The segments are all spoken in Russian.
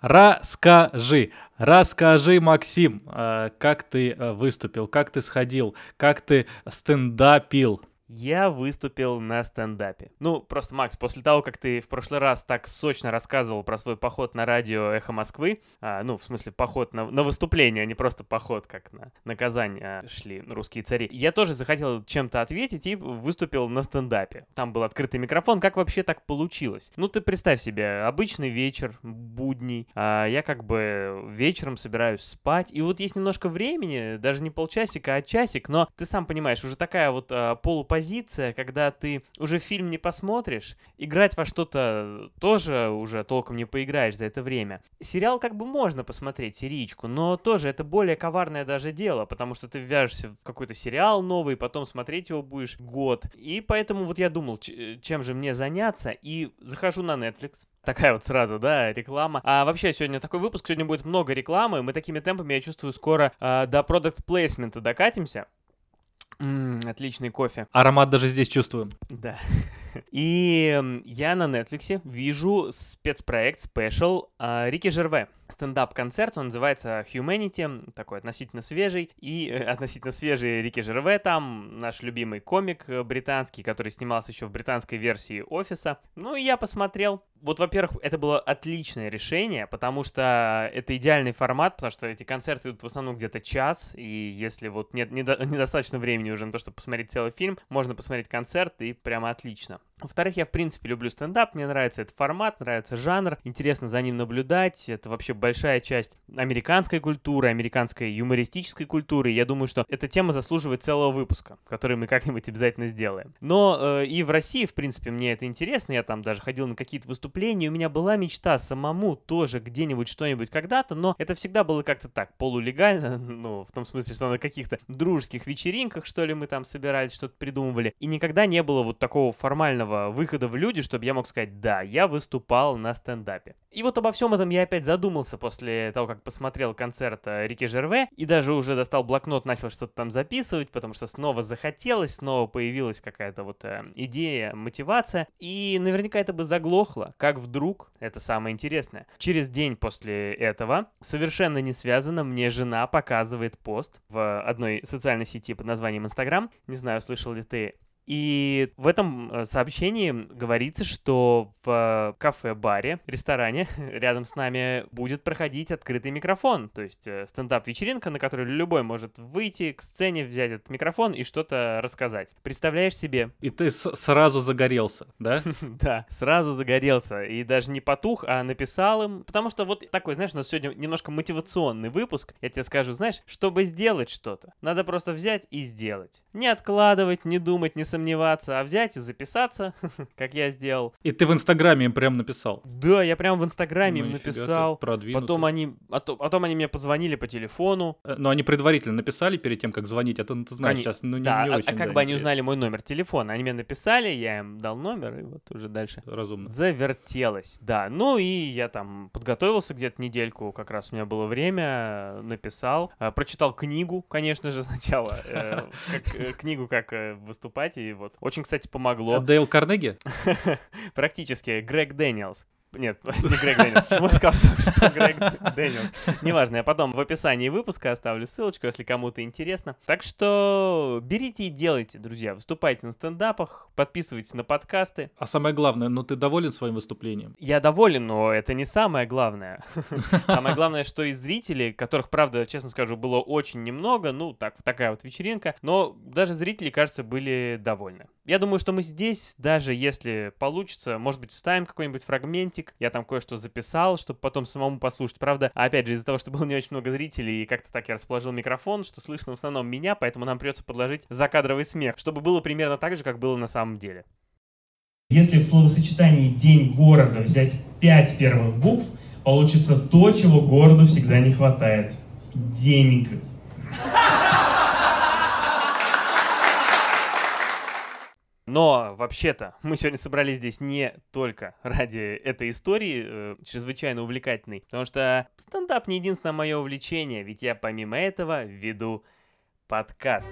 Расскажи, расскажи, Максим, э, как ты э, выступил, как ты сходил, как ты стендапил. Я выступил на стендапе. Ну, просто, Макс, после того, как ты в прошлый раз так сочно рассказывал про свой поход на радио «Эхо Москвы», а, ну, в смысле, поход на, на выступление, а не просто поход, как на, на Казань а, шли русские цари, я тоже захотел чем-то ответить и выступил на стендапе. Там был открытый микрофон. Как вообще так получилось? Ну, ты представь себе, обычный вечер, будний, а я как бы вечером собираюсь спать, и вот есть немножко времени, даже не полчасика, а часик, но ты сам понимаешь, уже такая вот а, полупозиция позиция, когда ты уже фильм не посмотришь, играть во что-то тоже уже толком не поиграешь за это время. Сериал как бы можно посмотреть, серичку, но тоже это более коварное даже дело, потому что ты вяжешься в какой-то сериал новый, потом смотреть его будешь год. И поэтому вот я думал, чем же мне заняться, и захожу на Netflix, Такая вот сразу, да, реклама. А вообще сегодня такой выпуск, сегодня будет много рекламы. Мы такими темпами, я чувствую, скоро э, до продукт плейсмента докатимся. М, отличный кофе. Аромат даже здесь чувствуем. Да. И я на Netflix вижу спецпроект, спешл э, Рики Жерве. Стендап-концерт, он называется Humanity, такой относительно свежий. И э, относительно свежий Рики Жерве там, наш любимый комик э, британский, который снимался еще в британской версии «Офиса». Ну и я посмотрел. Вот, во-первых, это было отличное решение, потому что это идеальный формат, потому что эти концерты идут в основном где-то час, и если вот нет недо- недостаточно времени уже на то, чтобы посмотреть целый фильм, можно посмотреть концерт, и прямо отлично. Во-вторых, я в принципе люблю стендап, мне нравится этот формат, нравится жанр, интересно за ним наблюдать, это вообще большая часть американской культуры, американской юмористической культуры, я думаю, что эта тема заслуживает целого выпуска, который мы как-нибудь обязательно сделаем. Но э, и в России, в принципе, мне это интересно, я там даже ходил на какие-то выступления, у меня была мечта самому тоже где-нибудь что-нибудь когда-то, но это всегда было как-то так, полулегально, ну, в том смысле, что на каких-то дружеских вечеринках, что ли, мы там собирались, что-то придумывали, и никогда не было вот такого формального нормального выхода в люди, чтобы я мог сказать, да, я выступал на стендапе. И вот обо всем этом я опять задумался после того, как посмотрел концерт э, Рики Жерве, и даже уже достал блокнот, начал что-то там записывать, потому что снова захотелось, снова появилась какая-то вот э, идея, мотивация, и наверняка это бы заглохло, как вдруг, это самое интересное, через день после этого, совершенно не связано, мне жена показывает пост в одной социальной сети под названием Инстаграм, не знаю, слышал ли ты и в этом э, сообщении говорится, что в кафе-баре, ресторане рядом с нами будет проходить открытый микрофон, то есть э, стендап-вечеринка, на которой любой может выйти к сцене, взять этот микрофон и что-то рассказать. Представляешь себе? И ты сразу загорелся, да? Да, сразу загорелся. И даже не потух, а написал им. Потому что вот такой, знаешь, у нас сегодня немножко мотивационный выпуск. Я тебе скажу, знаешь, чтобы сделать что-то, надо просто взять и сделать. Не откладывать, не думать, не сомневаться, а взять и записаться, как я сделал. И ты в Инстаграме им прям написал? Да, я прям в Инстаграме ну, им написал. Потом они, а то, потом они мне позвонили по телефону. Э, но они предварительно написали перед тем, как звонить, а то ну, ты знаешь, они... сейчас ну, не, да, не а, очень. А как да, бы они узнали мой номер телефона? Они мне написали, я им дал номер, и вот уже дальше Разумно. завертелось. Да, ну и я там подготовился где-то недельку, как раз у меня было время, написал, э, прочитал книгу, конечно же, сначала, э, книгу, как выступать, и вот. Очень, кстати, помогло. Дейл Карнеги? Практически. Грег Дэниелс. Нет, не Грег Дэниелс. Почему я сказал, что, что Грег Дэниелс? Неважно, я потом в описании выпуска оставлю ссылочку, если кому-то интересно. Так что берите и делайте, друзья. Выступайте на стендапах, подписывайтесь на подкасты. А самое главное, ну ты доволен своим выступлением? Я доволен, но это не самое главное. Самое главное, что и зрители, которых, правда, честно скажу, было очень немного, ну, так, такая вот вечеринка, но даже зрители, кажется, были довольны. Я думаю, что мы здесь, даже если получится, может быть, вставим какой-нибудь фрагментик, я там кое-что записал, чтобы потом самому послушать. Правда, опять же, из-за того, что было не очень много зрителей, и как-то так я расположил микрофон, что слышно в основном меня, поэтому нам придется подложить закадровый смех, чтобы было примерно так же, как было на самом деле. Если в словосочетании «день города» взять пять первых букв, получится то, чего городу всегда не хватает. Денег. Но вообще-то мы сегодня собрались здесь не только ради этой истории, э, чрезвычайно увлекательной, потому что стендап не единственное мое увлечение, ведь я помимо этого веду подкаст.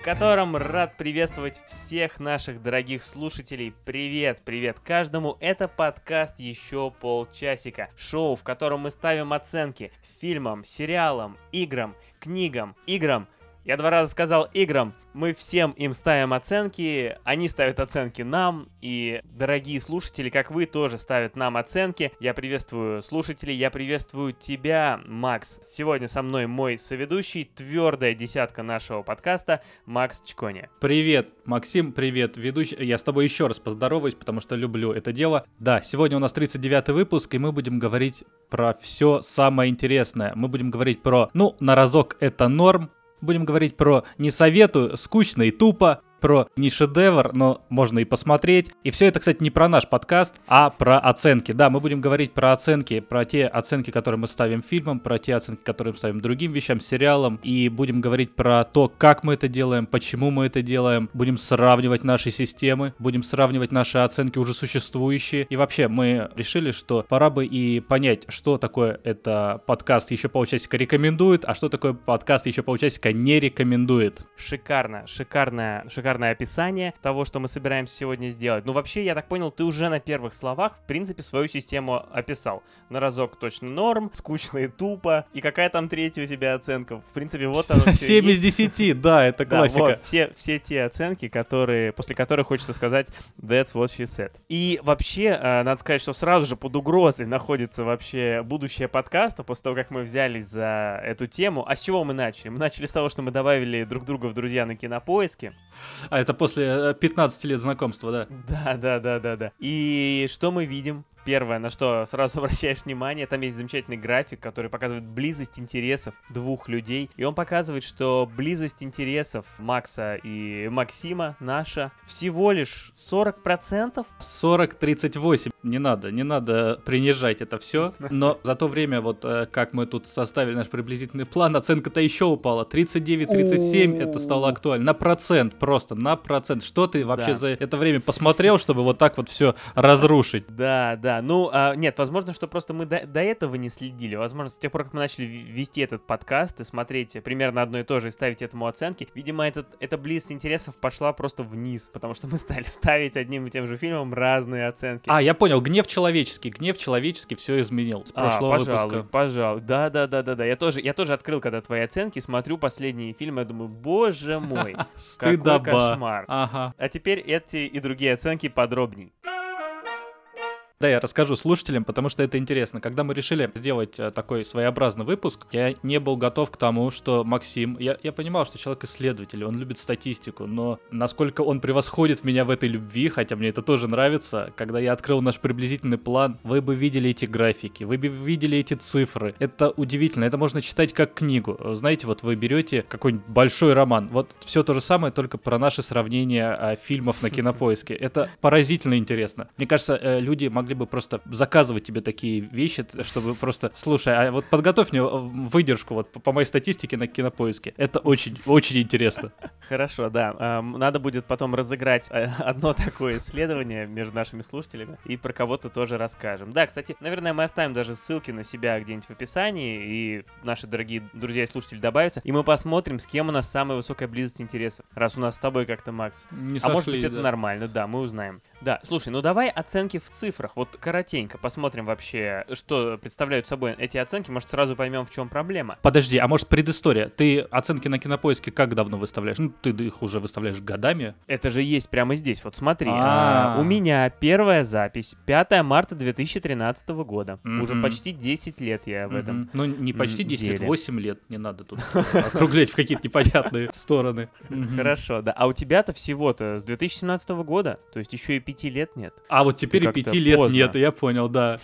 В котором рад приветствовать всех наших дорогих слушателей. Привет, привет каждому. Это подкаст «Еще полчасика». Шоу, в котором мы ставим оценки фильмам, сериалам, играм, книгам, играм. Я два раза сказал играм, мы всем им ставим оценки, они ставят оценки нам, и дорогие слушатели, как вы, тоже ставят нам оценки. Я приветствую слушателей, я приветствую тебя, Макс. Сегодня со мной мой соведущий, твердая десятка нашего подкаста, Макс Чкони. Привет, Максим, привет, ведущий. Я с тобой еще раз поздороваюсь, потому что люблю это дело. Да, сегодня у нас 39 выпуск, и мы будем говорить про все самое интересное. Мы будем говорить про, ну, на разок это норм, Будем говорить про «не советую», «скучно и тупо», про не шедевр, но можно и посмотреть. И все это, кстати, не про наш подкаст, а про оценки. Да, мы будем говорить про оценки, про те оценки, которые мы ставим фильмам, про те оценки, которые мы ставим другим вещам, сериалам. И будем говорить про то, как мы это делаем, почему мы это делаем. Будем сравнивать наши системы, будем сравнивать наши оценки уже существующие. И вообще, мы решили, что пора бы и понять, что такое это подкаст еще полчасика рекомендует, а что такое подкаст еще полчасика не рекомендует. Шикарно, шикарная, шикарная шикарное описание того, что мы собираемся сегодня сделать. Ну, вообще, я так понял, ты уже на первых словах, в принципе, свою систему описал. На разок точно норм, скучно и тупо. И какая там третья у тебя оценка? В принципе, вот оно все 7 из 10, да, это классика. Да, вот, все, все те оценки, которые, после которых хочется сказать that's what she said. И вообще, э, надо сказать, что сразу же под угрозой находится вообще будущее подкаста, после того, как мы взялись за эту тему. А с чего мы начали? Мы начали с того, что мы добавили друг друга в друзья на кинопоиске. А это после 15 э, лет знакомства, да? Да, да, да, да, да. И что мы видим? Первое, на что сразу обращаешь внимание, там есть замечательный график, который показывает близость интересов двух людей. И он показывает, что близость интересов Макса и Максима наша всего лишь 40%. 40-38. Не надо, не надо принижать это все. Но за то время, вот э, как мы тут составили наш приблизительный план, оценка-то еще упала. 39-37 это стало актуально. На процент просто, на процент. Что ты вообще за это время посмотрел, чтобы вот так вот все разрушить? Да, да да, ну, а, нет, возможно, что просто мы до, до этого не следили. Возможно, с тех пор, как мы начали вести этот подкаст и смотреть примерно одно и то же и ставить этому оценки, видимо, этот, эта близость интересов пошла просто вниз, потому что мы стали ставить одним и тем же фильмом разные оценки. А, я понял, гнев человеческий, гнев человеческий все изменил с а, прошлого а, пожалуй, выпуска. Пожалуй, да, да, да, да, да. Я тоже, я тоже открыл, когда твои оценки, смотрю последние фильмы, я думаю, боже мой, какой кошмар. Ага. А теперь эти и другие оценки подробней. Да, я расскажу слушателям, потому что это интересно. Когда мы решили сделать э, такой своеобразный выпуск, я не был готов к тому, что Максим... Я, я понимал, что человек исследователь, он любит статистику, но насколько он превосходит меня в этой любви, хотя мне это тоже нравится, когда я открыл наш приблизительный план, вы бы видели эти графики, вы бы видели эти цифры. Это удивительно, это можно читать как книгу. Знаете, вот вы берете какой-нибудь большой роман, вот все то же самое, только про наши сравнения а, фильмов на кинопоиске. Это поразительно интересно. Мне кажется, э, люди могли могли бы просто заказывать тебе такие вещи, чтобы просто, слушай, а вот подготовь мне э, выдержку вот по моей статистике на кинопоиске. Это очень, очень интересно. Хорошо, да. Надо будет потом разыграть э, одно такое исследование между нашими слушателями и про кого-то тоже расскажем. Да, кстати, наверное, мы оставим даже ссылки на себя где-нибудь в описании, и наши дорогие друзья и слушатели добавятся, и мы посмотрим, с кем у нас самая высокая близость интересов. Раз у нас с тобой как-то, Макс. Не а сошли, может быть, это да. нормально, да, мы узнаем. Да, слушай, ну давай оценки в цифрах. Вот коротенько посмотрим вообще, что представляют собой эти оценки. Может, сразу поймем, в чем проблема. Подожди, а может предыстория? Ты оценки на кинопоиске как давно выставляешь? Ну, ты их уже выставляешь годами. Это же есть прямо здесь. Вот смотри, а, у меня первая запись 5 марта 2013 года. Уже почти 10 лет я в этом. Ну, не почти 10 лет, 8 лет. Не надо тут округлять в какие-то непонятные стороны. Хорошо, да. А у тебя-то всего-то с 2017 года, то есть еще и пяти лет нет. А вот теперь и пяти лет поздно. нет, я понял, да.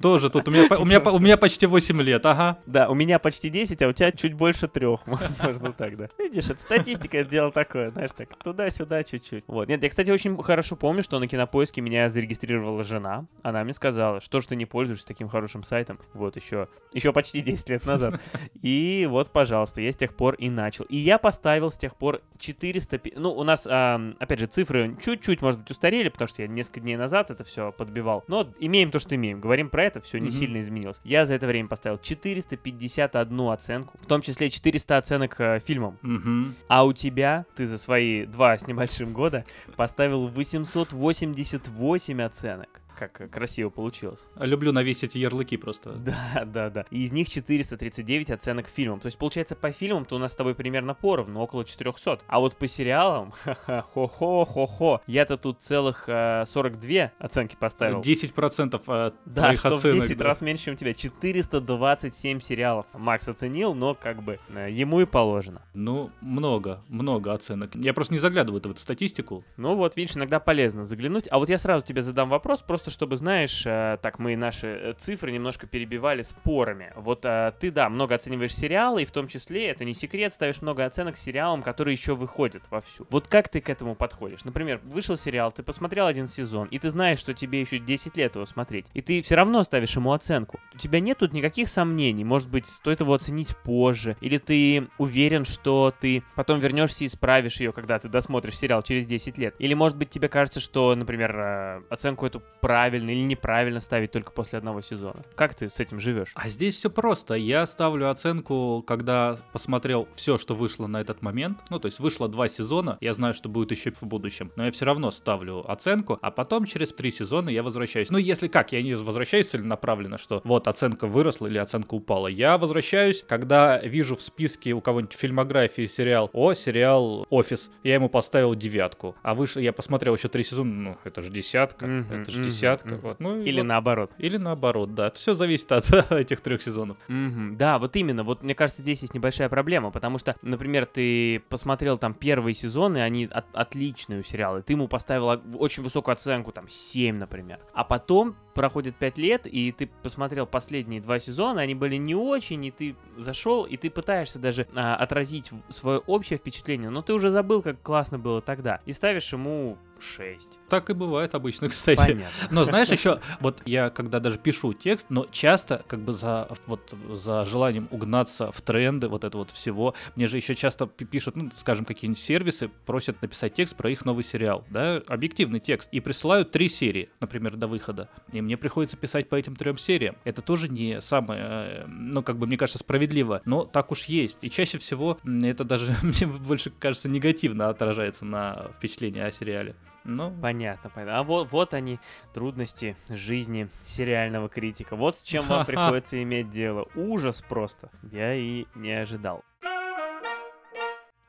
Тоже тут у меня, у, меня, у меня почти 8 лет, ага. Да, у меня почти 10, а у тебя чуть больше трех, можно так, да. Видишь, это статистика, это дело такое, знаешь, так туда-сюда чуть-чуть. Вот. Нет, я, кстати, очень хорошо помню, что на Кинопоиске меня зарегистрировала жена. Она мне сказала, что ж ты не пользуешься таким хорошим сайтом. Вот еще, еще почти 10 лет назад. И вот, пожалуйста, я с тех пор и начал. И я поставил с тех пор 400... Ну, у нас, опять же, цифры чуть-чуть, может быть, устарели, посмотрели, потому что я несколько дней назад это все подбивал. Но имеем то, что имеем. Говорим про это, все не Мгм. сильно изменилось. Я за это время поставил 451 оценку, в том числе 400 оценок э, фильмам. Мгм. А у тебя, ты за свои два с небольшим года поставил 888 оценок. Как э, красиво получилось. Люблю навесить ярлыки просто. Да, да, да. И из них 439 оценок фильмам. То есть, получается, по фильмам-то у нас с тобой примерно поровну, около 400. А вот по сериалам, хо-хо, хо-хо, я-то тут целых э, 42 оценки поставил. 10% от Да, твоих что оценок. в 10 да. раз меньше, чем у тебя. 427 сериалов. Макс оценил, но как бы э, ему и положено. Ну, много, много оценок. Я просто не заглядываю в эту статистику. Ну вот, видишь, иногда полезно заглянуть. А вот я сразу тебе задам вопрос, просто чтобы, знаешь, э, так мы наши э, цифры немножко перебивали спорами. Вот э, ты, да, много оцениваешь сериалы, и в том числе, это не секрет, ставишь много оценок сериалам, которые еще выходят вовсю. Вот как ты к этому подходишь? Например, вышел сериал, ты посмотрел один сезон, и ты знаешь, что тебе еще 10 лет его смотреть, и ты все равно ставишь ему оценку. У тебя нет тут никаких сомнений, может быть, стоит его оценить позже, или ты уверен, что ты потом вернешься и исправишь ее, когда ты досмотришь сериал через 10 лет. Или, может быть, тебе кажется, что, например, оценку эту правильно или неправильно ставить только после одного сезона. Как ты с этим живешь? А здесь все просто. Я ставлю оценку, когда посмотрел все, что вышло на этот момент. Ну, то есть вышло два сезона, я знаю, что будет еще в будущем. Но я все равно ставлю оценку, а потом через три сезона я возвращаюсь. Ну, если как, я не возвращаюсь целенаправленно, что вот оценка выросла или оценка упала. Я возвращаюсь, когда вижу в списке у кого-нибудь фильмографии сериал, о, сериал «Офис», я ему поставил девятку. А выше я посмотрел еще три сезона, ну, это же десятка, Мгм, это же мгм, десятка. Мгм. Вот. Ну, Или вот- наоборот. Или наоборот, да. Все зависит от этих трех сезонов. Мгм, Да, вот именно. Вот мне кажется, здесь есть небольшая проблема, потому что, например, ты посмотрел там первые сезоны, они от- отличные у сериала, и ты ему поставил очень высокую оценку, там 7, например. А потом проходит 5 лет, и ты посмотрел последние два сезона, они были не очень, и ты зашел, и ты пытаешься даже а, отразить свое общее впечатление, но ты уже забыл, как классно было тогда, и ставишь ему 6. Так и бывает обычно, кстати. Понятно. Но знаешь, еще, вот я когда даже пишу текст, но часто как бы за, вот, за желанием угнаться в тренды вот это вот всего, мне же еще часто пи- пишут, ну, скажем, какие-нибудь сервисы, просят написать текст про их новый сериал, да, объективный текст, и присылают три серии, например, до выхода, и мне приходится писать по этим трем сериям. Это тоже не самое, э, ну, как бы, мне кажется, справедливо, но так уж есть. И чаще всего это даже, мне больше кажется, негативно отражается на впечатлении о сериале. Ну, Понятно, понятно. А вот, вот они, трудности жизни сериального критика. Вот с чем вам приходится иметь дело. Ужас просто. Я и не ожидал.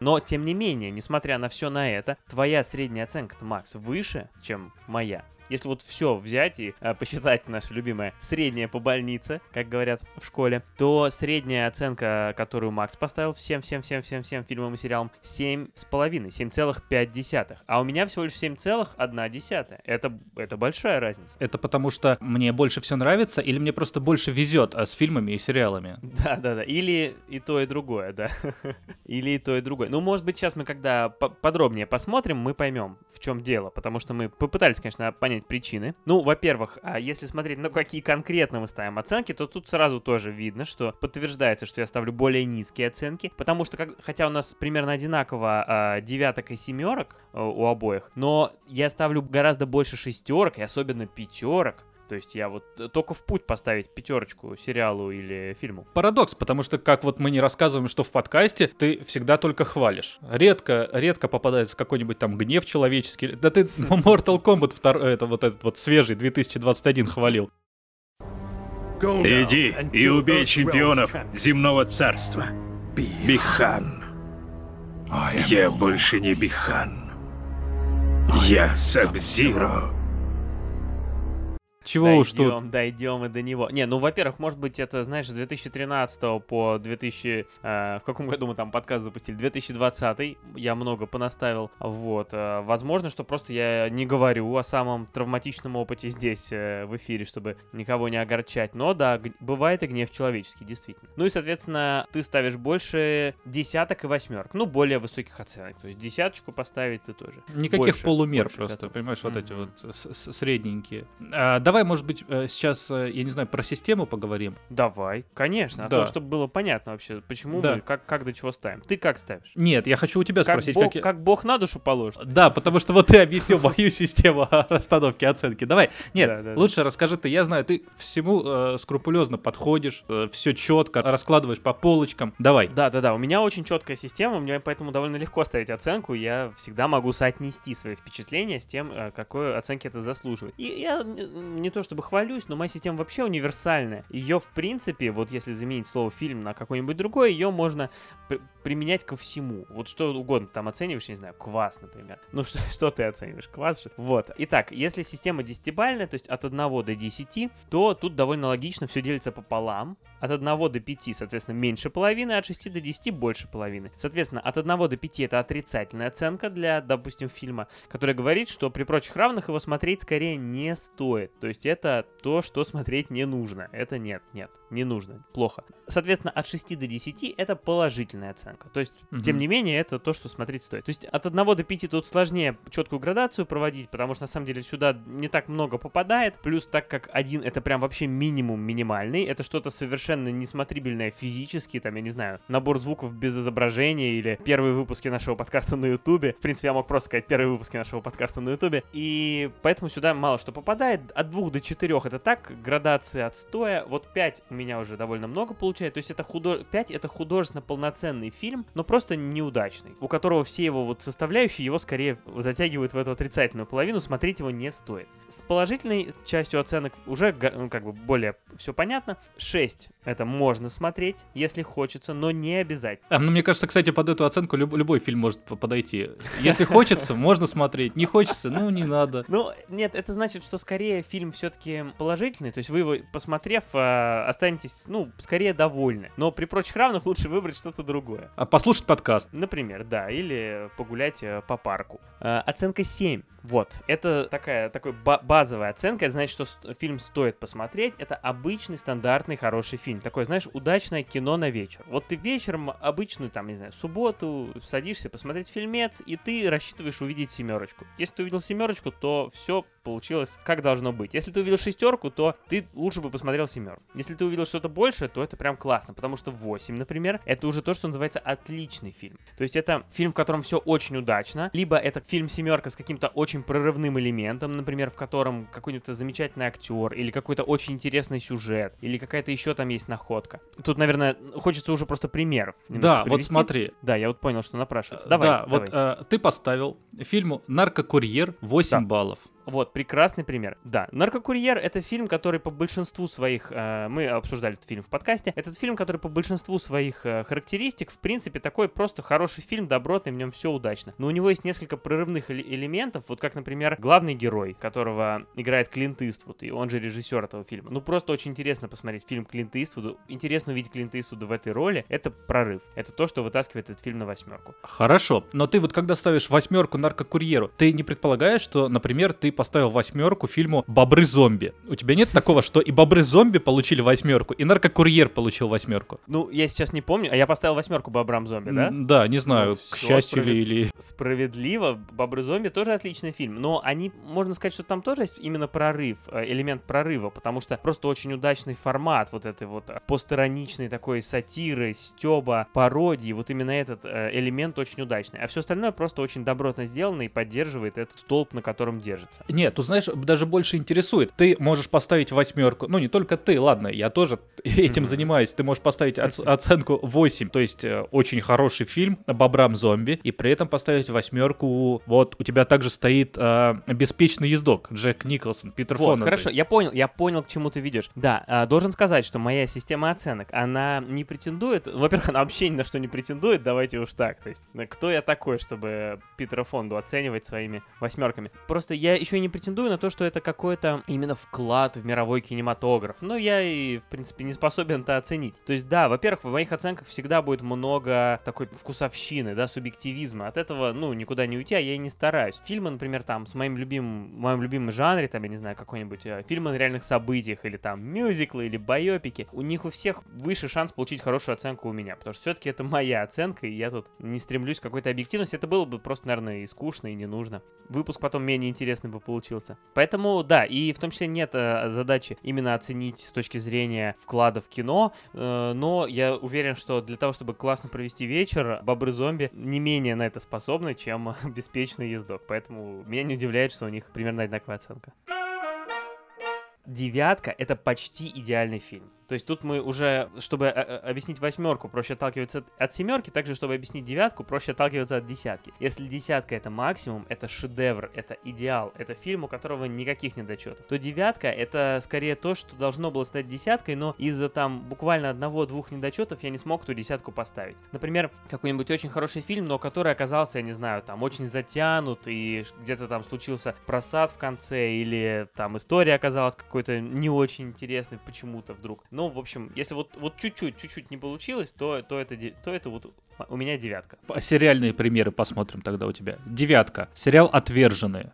Но, тем не менее, несмотря на все на это, твоя средняя оценка, Макс, выше, чем моя. Если вот все взять и э, посчитать наше любимое среднее по больнице, как говорят в школе, то средняя оценка, которую Макс поставил всем, всем, всем, всем, всем фильмам и сериалам, 7,5, 7,5. А у меня всего лишь 7,1. Это, это большая разница. Это потому что мне больше все нравится, или мне просто больше везет а, с фильмами и сериалами? Да, да, да. Или и то, и другое, да. Или и то, и другое. Ну, может быть, сейчас мы, когда по- подробнее посмотрим, мы поймем, в чем дело. Потому что мы попытались, конечно, понять причины. Ну, во-первых, а если смотреть, на какие конкретно мы ставим оценки, то тут сразу тоже видно, что подтверждается, что я ставлю более низкие оценки. Потому что, как, хотя у нас примерно одинаково а, девяток и семерок а, у обоих, но я ставлю гораздо больше шестерок и особенно пятерок. То есть я вот э, только в путь поставить пятерочку сериалу или фильму. Парадокс, потому что как вот мы не рассказываем, что в подкасте, ты всегда только хвалишь. Редко, редко попадается какой-нибудь там гнев человеческий. Да ты Mortal Kombat втор- это вот этот вот свежий 2021 хвалил. Иди и убей чемпионов земного царства. Бихан. Я больше не Бихан. Я Сабзиро. Чего уж тут. Дойдем, дойдем и до него. Не, ну, во-первых, может быть, это, знаешь, с 2013 по 2000... э, в каком году мы там подкаст запустили? 2020 я много понаставил. Вот. э, возможно, что просто я не говорю о самом травматичном опыте здесь, э, в эфире, чтобы никого не огорчать. Но, да, г- бывает и гнев человеческий, действительно. Ну и, соответственно, ты ставишь больше десяток и восьмерок. Ну, более высоких оценок. То есть десяточку поставить ты тоже. Никаких Больше, полумер больше просто, готов. понимаешь, вот эти вот средненькие. А, давай давай, может быть, э, сейчас, э, я не знаю, про систему поговорим. Давай, конечно. А Да. то, чтобы было понятно вообще, почему Да. мы, как, как до чего ставим. Ты как ставишь? Нет, я хочу у тебя Как спросить, бог, как я- как бог на душу положит. Да, потому что вот ты объяснил мою систему расстановки оценки. Давай, нет, Да, да, да. лучше расскажи ты. Я знаю, ты всему э, скрупулезно подходишь, все четко раскладываешь по полочкам. Давай. Да, да, да. У меня очень четкая система, мне поэтому довольно легко ставить оценку. Я всегда могу соотнести свои впечатления с тем, какой оценки это заслуживает. И я не то чтобы хвалюсь, но моя система вообще универсальная. Ее, в принципе, вот если заменить слово фильм на какое-нибудь другое, ее можно при- применять ко всему. Вот что угодно там оцениваешь, не знаю, квас, например. Ну что, что ты оцениваешь? Квас же? Вот. Итак, если система десятибальная, то есть от 1 до 10, то тут довольно логично все делится пополам. От 1 до 5, соответственно, меньше половины, от 6 до 10 больше половины. Соответственно, от 1 до 5 это отрицательная оценка для, допустим, фильма, которая говорит, что при прочих равных его смотреть скорее не стоит. То есть это то, что смотреть не нужно. Это нет, нет, не нужно, плохо. Соответственно, от 6 до 10 это положительная оценка. То есть, Мгм. тем не менее, это то, что смотреть стоит. То есть от 1 до 5 тут сложнее четкую градацию проводить, потому что на самом деле сюда не так много попадает. Плюс так как один это прям вообще минимум минимальный, это что-то совершенно несмотрибельное физически, там, я не знаю, набор звуков без изображения или первые выпуски нашего подкаста на Ютубе. В принципе, я мог просто сказать первые выпуски нашего подкаста на Ютубе. И поэтому сюда мало что попадает. От 2 до 4 это так, градации отстоя. Вот 5 у меня уже довольно много получает. То есть это худо... 5 это художественно полноценный фильм, но просто неудачный, у которого все его вот составляющие его скорее затягивают в эту отрицательную половину, смотреть его не стоит. С положительной частью оценок уже ну, как бы более все понятно. 6 это можно смотреть, если хочется, но не обязательно. А, ну, мне кажется, кстати, под эту оценку люб- любой фильм может по- подойти. Если хочется, можно смотреть. Не хочется, ну не надо. Ну, нет, это значит, что скорее фильм все-таки положительный, то есть вы его, посмотрев, э, останетесь, ну, скорее довольны. Но при прочих равных лучше выбрать что-то другое. А послушать подкаст. Например, да, или погулять э, по парку. Э, оценка 7. Вот, это такая, такой ба- базовая оценка, это значит, что фильм стоит посмотреть. Это обычный, стандартный, хороший фильм. Такое, знаешь, удачное кино на вечер. Вот ты вечером, обычную, там, не знаю, субботу, садишься посмотреть фильмец, и ты рассчитываешь увидеть семерочку. Если ты увидел семерочку, то все получилось как должно быть. Если ты увидел шестерку, то ты лучше бы посмотрел семерку. Если ты увидел что-то больше, то это прям классно, потому что 8, например, это уже то, что называется отличный фильм. То есть это фильм, в котором все очень удачно, либо это фильм семерка с каким-то очень прорывным элементом, например, в котором какой-нибудь замечательный актер, или какой-то очень интересный сюжет, или какая-то еще там есть находка. Тут, наверное, хочется уже просто примеров. Да, вот привести. смотри. Да, я вот понял, что напрашивается. Давай, да, давай. вот э, ты поставил фильму «Наркокурьер» 8 Да. баллов. Вот, прекрасный пример. Да, «Наркокурьер» — это фильм, который по большинству своих... э, мы обсуждали этот фильм в подкасте. Этот фильм, который по большинству своих э, характеристик, в принципе, такой просто хороший фильм, добротный, в нем все удачно. Но у него есть несколько прорывных эле- элементов, вот как, например, главный герой, которого играет Клинт Иствуд, и он же режиссер этого фильма. Ну, просто очень интересно посмотреть фильм Клинта Иствуда. Интересно увидеть Клинта Иствуда в этой роли. Это прорыв. Это то, что вытаскивает этот фильм на восьмерку. Хорошо, но ты вот когда ставишь восьмерку наркокурьеру, ты не предполагаешь, что, например, ты поставил восьмерку фильму «Бобры-зомби». У тебя нет такого, что и «Бобры-зомби» получили восьмерку, и наркокурьер получил восьмерку? Ну, я сейчас не помню, а я поставил восьмерку Бобрам Зомби, да? Да, не знаю, Ну, к счастью справед- или... Справедливо, Бобры зомби тоже отличный фильм, но они, можно сказать, что там тоже есть именно прорыв, э, элемент прорыва, потому что просто очень удачный формат вот этой вот э, постироничной такой сатиры, стеба, пародии, вот именно этот э, элемент очень удачный, а все остальное просто очень добротно сделано и поддерживает этот столб, на котором держится. Нет, тут знаешь, даже больше интересует. Ты можешь поставить восьмерку, ну не только ты, ладно, я тоже этим занимаюсь. Ты можешь поставить оц- оценку 8, то есть э, очень хороший фильм «Бобрам зомби», и при этом поставить восьмерку, вот у тебя также стоит э, «Беспечный ездок» Джек Николсон, Питер Вот, то хорошо, я понял, я понял, к чему ты ведешь. Да, а, должен сказать, что моя система оценок, она не претендует, во-первых, она вообще ни на что не претендует, давайте уж так, то есть, э, кто я такой, чтобы Питера Фонду оценивать своими восьмерками? Просто я еще и не претендую на то, что это какой-то именно вклад в мировой кинематограф, но я и, в принципе, не способен это оценить. То есть, да, во-первых, в моих оценках всегда будет много такой вкусовщины, да, субъективизма, от этого, ну, никуда не уйти, а я и не стараюсь. Фильмы, например, там, с моим любимым, в моем любимом жанре, там, я не знаю, какой-нибудь э, фильмы на реальных событиях, или там мюзиклы, или байопики, у них у всех выше шанс получить хорошую оценку у меня, потому что все-таки это моя оценка, и я тут не стремлюсь к какой-то объективности, это было бы просто, наверное, и скучно, и не нужно. Выпуск потом менее интересный бы получился. Поэтому, да, и в том числе нет э, задачи именно оценить с точки зрения вклада в кино, э, но я уверен, что для того, чтобы классно провести вечер, бобры-зомби не менее на это способны, чем беспечный ездок. Поэтому меня не удивляет, что у них примерно одинаковая оценка. Девятка — это почти идеальный фильм. То есть тут мы уже, чтобы э, э, объяснить восьмерку, проще отталкиваться от семерки, также, чтобы объяснить девятку, проще отталкиваться от десятки. Если десятка это максимум, это шедевр, это идеал, это фильм, у которого никаких недочетов, то девятка это скорее то, что должно было стать десяткой, но из-за там буквально одного-двух недочетов я не смог эту десятку поставить. Например, какой-нибудь очень хороший фильм, но который оказался, я не знаю, там очень затянут и где-то там случился просад в конце или там история оказалась какой-то не очень интересной почему-то вдруг. Ну, в общем, если вот, вот чуть-чуть, чуть-чуть не получилось, то, то, это, то это вот у меня девятка. Сериальные примеры посмотрим тогда у тебя. Девятка. Сериал «Отверженные».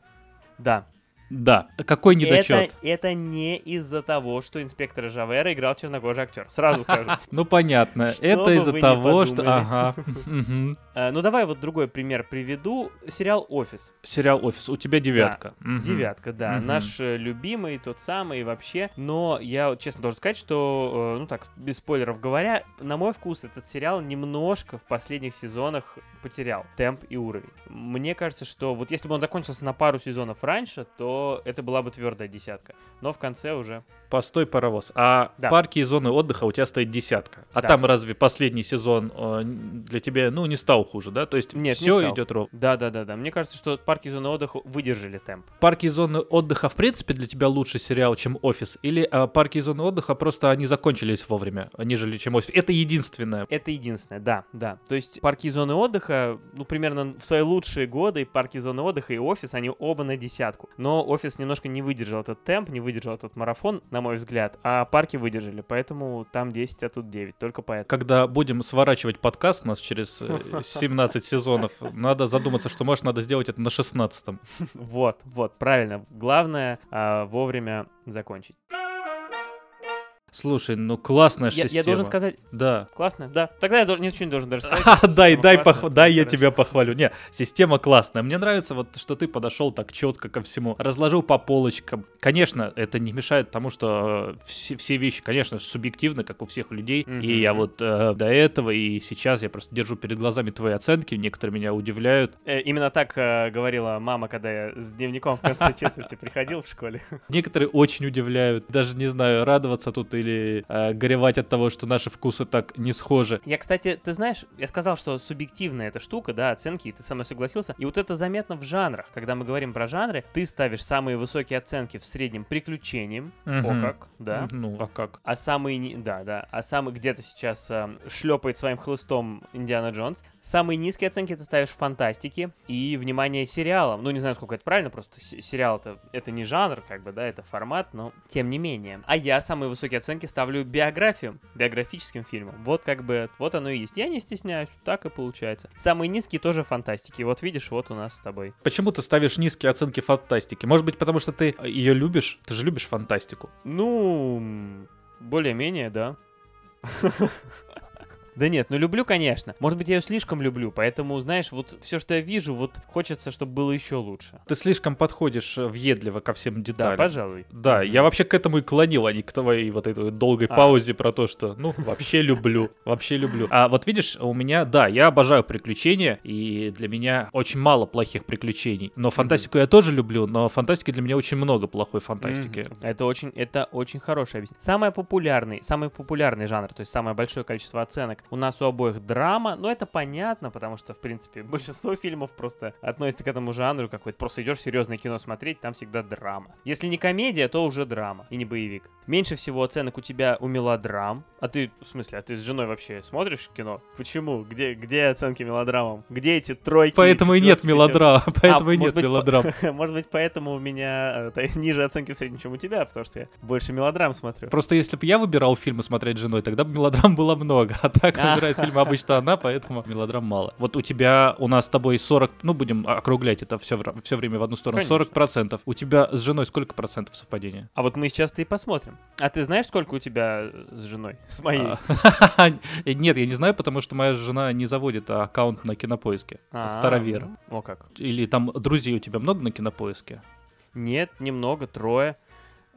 Да. Да. Какой недочет? Это, это не из-за того, что инспектор Жавера играл чернокожий актер. Сразу скажу. Ну понятно. Это из-за того, что. Ага. Э, ну давай вот другой пример приведу. Сериал Офис. Сериал Офис. У тебя девятка. Девятка, да. Наш э, любимый, тот самый вообще. Но я честно должен сказать, что, э, ну так, без спойлеров говоря, на мой вкус этот сериал немножко в последних сезонах потерял темп и уровень. Мне кажется, что вот если бы он закончился на пару сезонов раньше, то это была бы твердая десятка. Но в конце уже... Постой, паровоз. А да. парки и зоны отдыха у тебя стоит десятка. А да. там разве последний сезон э, для тебя, ну, не стал хуже, да? То есть Нет, все идет ровно. Да, да, да, да. Мне кажется, что парки и зоны отдыха выдержали темп. Парки и зоны отдыха, в принципе, для тебя лучше сериал, чем офис? Или э, парки и зоны отдыха просто они закончились вовремя, нежели чем офис? Это единственное. Это единственное, да, да. То есть парки и зоны отдыха, ну, примерно в свои лучшие годы парки и зоны отдыха и офис, они оба на десятку. Но офис немножко не выдержал этот темп, не выдержал этот марафон, на мой взгляд, а парки выдержали, поэтому там 10, а тут 9, только поэтому. Когда будем сворачивать подкаст у нас через 17 э, сезонов, надо задуматься, что, может, надо сделать это на 16 Вот, вот, правильно. Главное а, вовремя закончить. Слушай, ну классная я, система. Я должен сказать... Да. Классно, да. Тогда я ничего не должен даже сказать. дай, дай, пох... дай я тебя похвалю. Не, система классная. Мне нравится вот, что ты подошел так четко ко всему. Разложил по полочкам. Конечно, это не мешает тому, что э, все, все вещи, конечно, субъективны, как у всех людей. Mm-hmm. И я вот э, до этого и сейчас я просто держу перед глазами твои оценки. Некоторые меня удивляют. Э, именно так э, говорила мама, когда я с дневником в конце четверти приходил в школе. Некоторые очень удивляют. Даже не знаю, радоваться тут или э, горевать от того, что наши вкусы так не схожи. Я, кстати, ты знаешь, я сказал, что субъективная эта штука, да, оценки, и ты со мной согласился. И вот это заметно в жанрах. Когда мы говорим про жанры, ты ставишь самые высокие оценки в среднем приключениям. Угу. О как, да. Ну, а как? А самый, да, да, а самый где-то сейчас э, шлепает своим хлыстом Индиана Джонс. Самые низкие оценки ты ставишь в фантастике и, внимание, сериалам. Ну, не знаю, сколько это правильно, просто сериал это, это не жанр, как бы, да, это формат, но тем не менее. А я самые высокие оценки ставлю биографиям, биографическим фильмам. Вот как бы, вот оно и есть. Я не стесняюсь, так и получается. Самые низкие тоже фантастики. Вот видишь, вот у нас с тобой. Почему ты ставишь низкие оценки фантастики? Может быть, потому что ты ее любишь? Ты же любишь фантастику. Ну, более-менее, да. Да нет, ну люблю, конечно. Может быть, я ее слишком люблю, поэтому, знаешь, вот все, что я вижу, вот хочется, чтобы было еще лучше. Ты слишком подходишь э, въедливо ко всем деталям. Да, пожалуй. Да, я вообще к этому и клонил, а не к твоей вот этой долгой а. паузе про то, что, ну, вообще люблю, вообще люблю. А вот видишь, у меня, да, я обожаю приключения, и для меня очень мало плохих приключений. Но фантастику я тоже люблю, но фантастики для меня очень много плохой фантастики. Это очень, это очень хорошее объяснение. Самый популярный, самый популярный жанр, то есть самое большое количество оценок у нас у обоих драма, но это понятно, потому что, в принципе, большинство фильмов просто относятся к этому жанру какой-то. Просто идешь серьезное кино смотреть, там всегда драма. Если не комедия, то уже драма, и не боевик. Меньше всего оценок у тебя у мелодрам. А ты, в смысле, а ты с женой вообще смотришь кино? Почему? Где, где оценки мелодрамам? Где эти тройки? Поэтому и нет мелодрам, поэтому а, и нет мелодрам. Может быть, поэтому у меня э, ниже оценки в среднем, чем у тебя, потому что я больше мелодрам смотрю. Просто если бы я выбирал фильмы смотреть с женой, тогда бы мелодрам было много, а так так выбирает фильмы обычно она, поэтому мелодрам мало. Вот у тебя, у нас с тобой 40, ну будем округлять это все, все время в одну сторону, Конечно. 40 процентов. У тебя с женой сколько процентов совпадения? А вот мы сейчас-то и посмотрим. А ты знаешь, сколько у тебя с женой? С моей? А, нет, я не знаю, потому что моя жена не заводит аккаунт на кинопоиске. А, Старовер. О как. Или там друзей у тебя много на кинопоиске? Нет, немного, трое.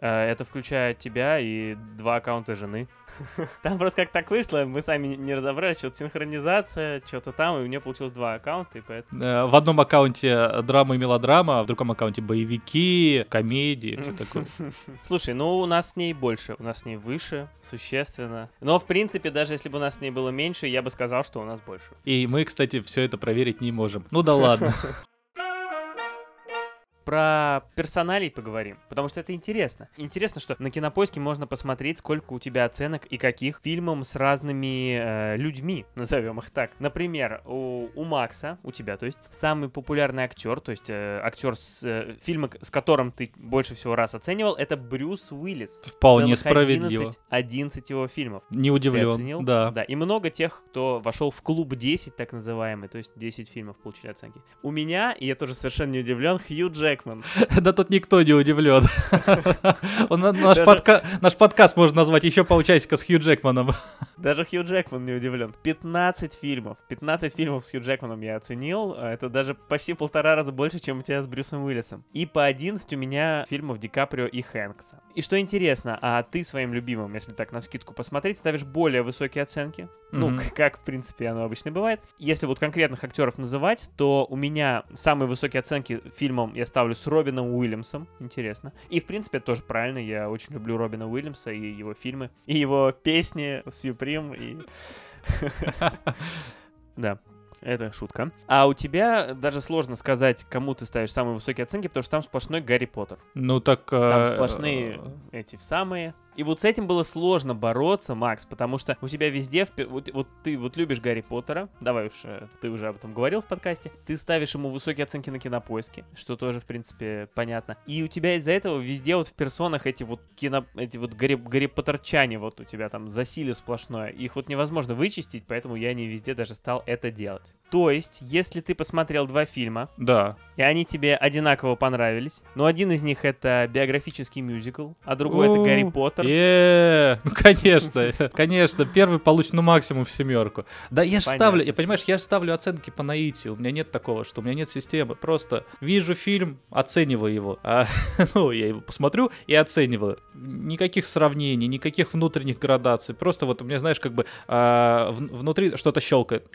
Э, Это включая тебя и два аккаунта жены. Там просто как так вышло, мы сами не- разобрались, что-то синхронизация, что-то там, и у меня получилось два аккаунта, и поэтому... Э, В одном аккаунте драма и мелодрама, а в другом аккаунте боевики, комедии, все такое. Слушай, ну у нас с ней больше, у нас с ней выше, существенно. Но, в принципе, даже если бы у нас с ней было меньше, я бы сказал, что у нас больше. И мы, кстати, все это проверить не можем. Ну да ладно. Про персоналей поговорим, потому что это интересно. Интересно, что на Кинопоиске можно посмотреть, сколько у тебя оценок и каких фильмам с разными э, людьми, назовем их так. Например, у, у Макса, у тебя, то есть, самый популярный актер, то есть э, актер с э, фильма, с которым ты больше всего раз оценивал, это Брюс Уиллис. Вполне справедливо. 11, 11 его фильмов. Не удивлен. оценил? Да. Да, и много тех, кто вошел в клуб 10, так называемый, то есть 10 фильмов получили оценки. У меня, и я тоже совершенно не удивлен, Хью Джекман. Да тут никто не удивлен. Наш подкаст можно назвать еще полчасика с Хью Джекманом. Даже Хью Джекман не удивлен. 15 фильмов. 15 фильмов с Хью Джекманом я оценил. а Это даже почти полтора раза больше, чем у тебя с Брюсом Уиллисом. И по 11 у меня фильмов Ди Каприо и Хэнкса. И что интересно, а ты своим любимым, если так на скидку посмотреть, ставишь более высокие оценки. Ну, как, в принципе, оно обычно бывает. Если вот конкретных актеров называть, то у меня самые высокие оценки фильмам я ставлю с Робином Уильямсом. Интересно. И, в принципе, это тоже правильно. Я очень люблю Робина Уильямса и его фильмы, и его песни Supreme, и... Да. Это шутка. А у тебя даже сложно сказать, кому ты ставишь самые высокие оценки, потому что там сплошной Гарри Поттер. Ну так... Там э, сплошные эти самые. И вот с этим было сложно бороться, Макс, потому что у тебя везде, в вот, вот ты вот любишь Гарри Поттера, давай уж, э, ты уже об этом говорил в подкасте, ты ставишь ему высокие оценки на кинопоиске, что тоже, в принципе, понятно. И у тебя из-за этого везде вот в персонах эти вот кино, эти вот Гарри, Гарри Поттерчане вот у тебя там засилие сплошное, их вот невозможно вычистить, поэтому я не везде даже стал это делать. То есть, если ты посмотрел два фильма, Да. и они тебе одинаково понравились. Но один из них это биографический мюзикл, а другой это Гарри Поттер. Ну, конечно, конечно. Первый получит, ну, максимум в семерку. Да, я же ставлю, я понимаешь, я же ставлю оценки по наитию. У меня нет такого, что у меня нет системы. Просто вижу фильм, оцениваю его. А, ну, я его посмотрю и оцениваю. Никаких сравнений, никаких внутренних градаций. Просто вот у меня, знаешь, как бы а, внутри что-то щелкает.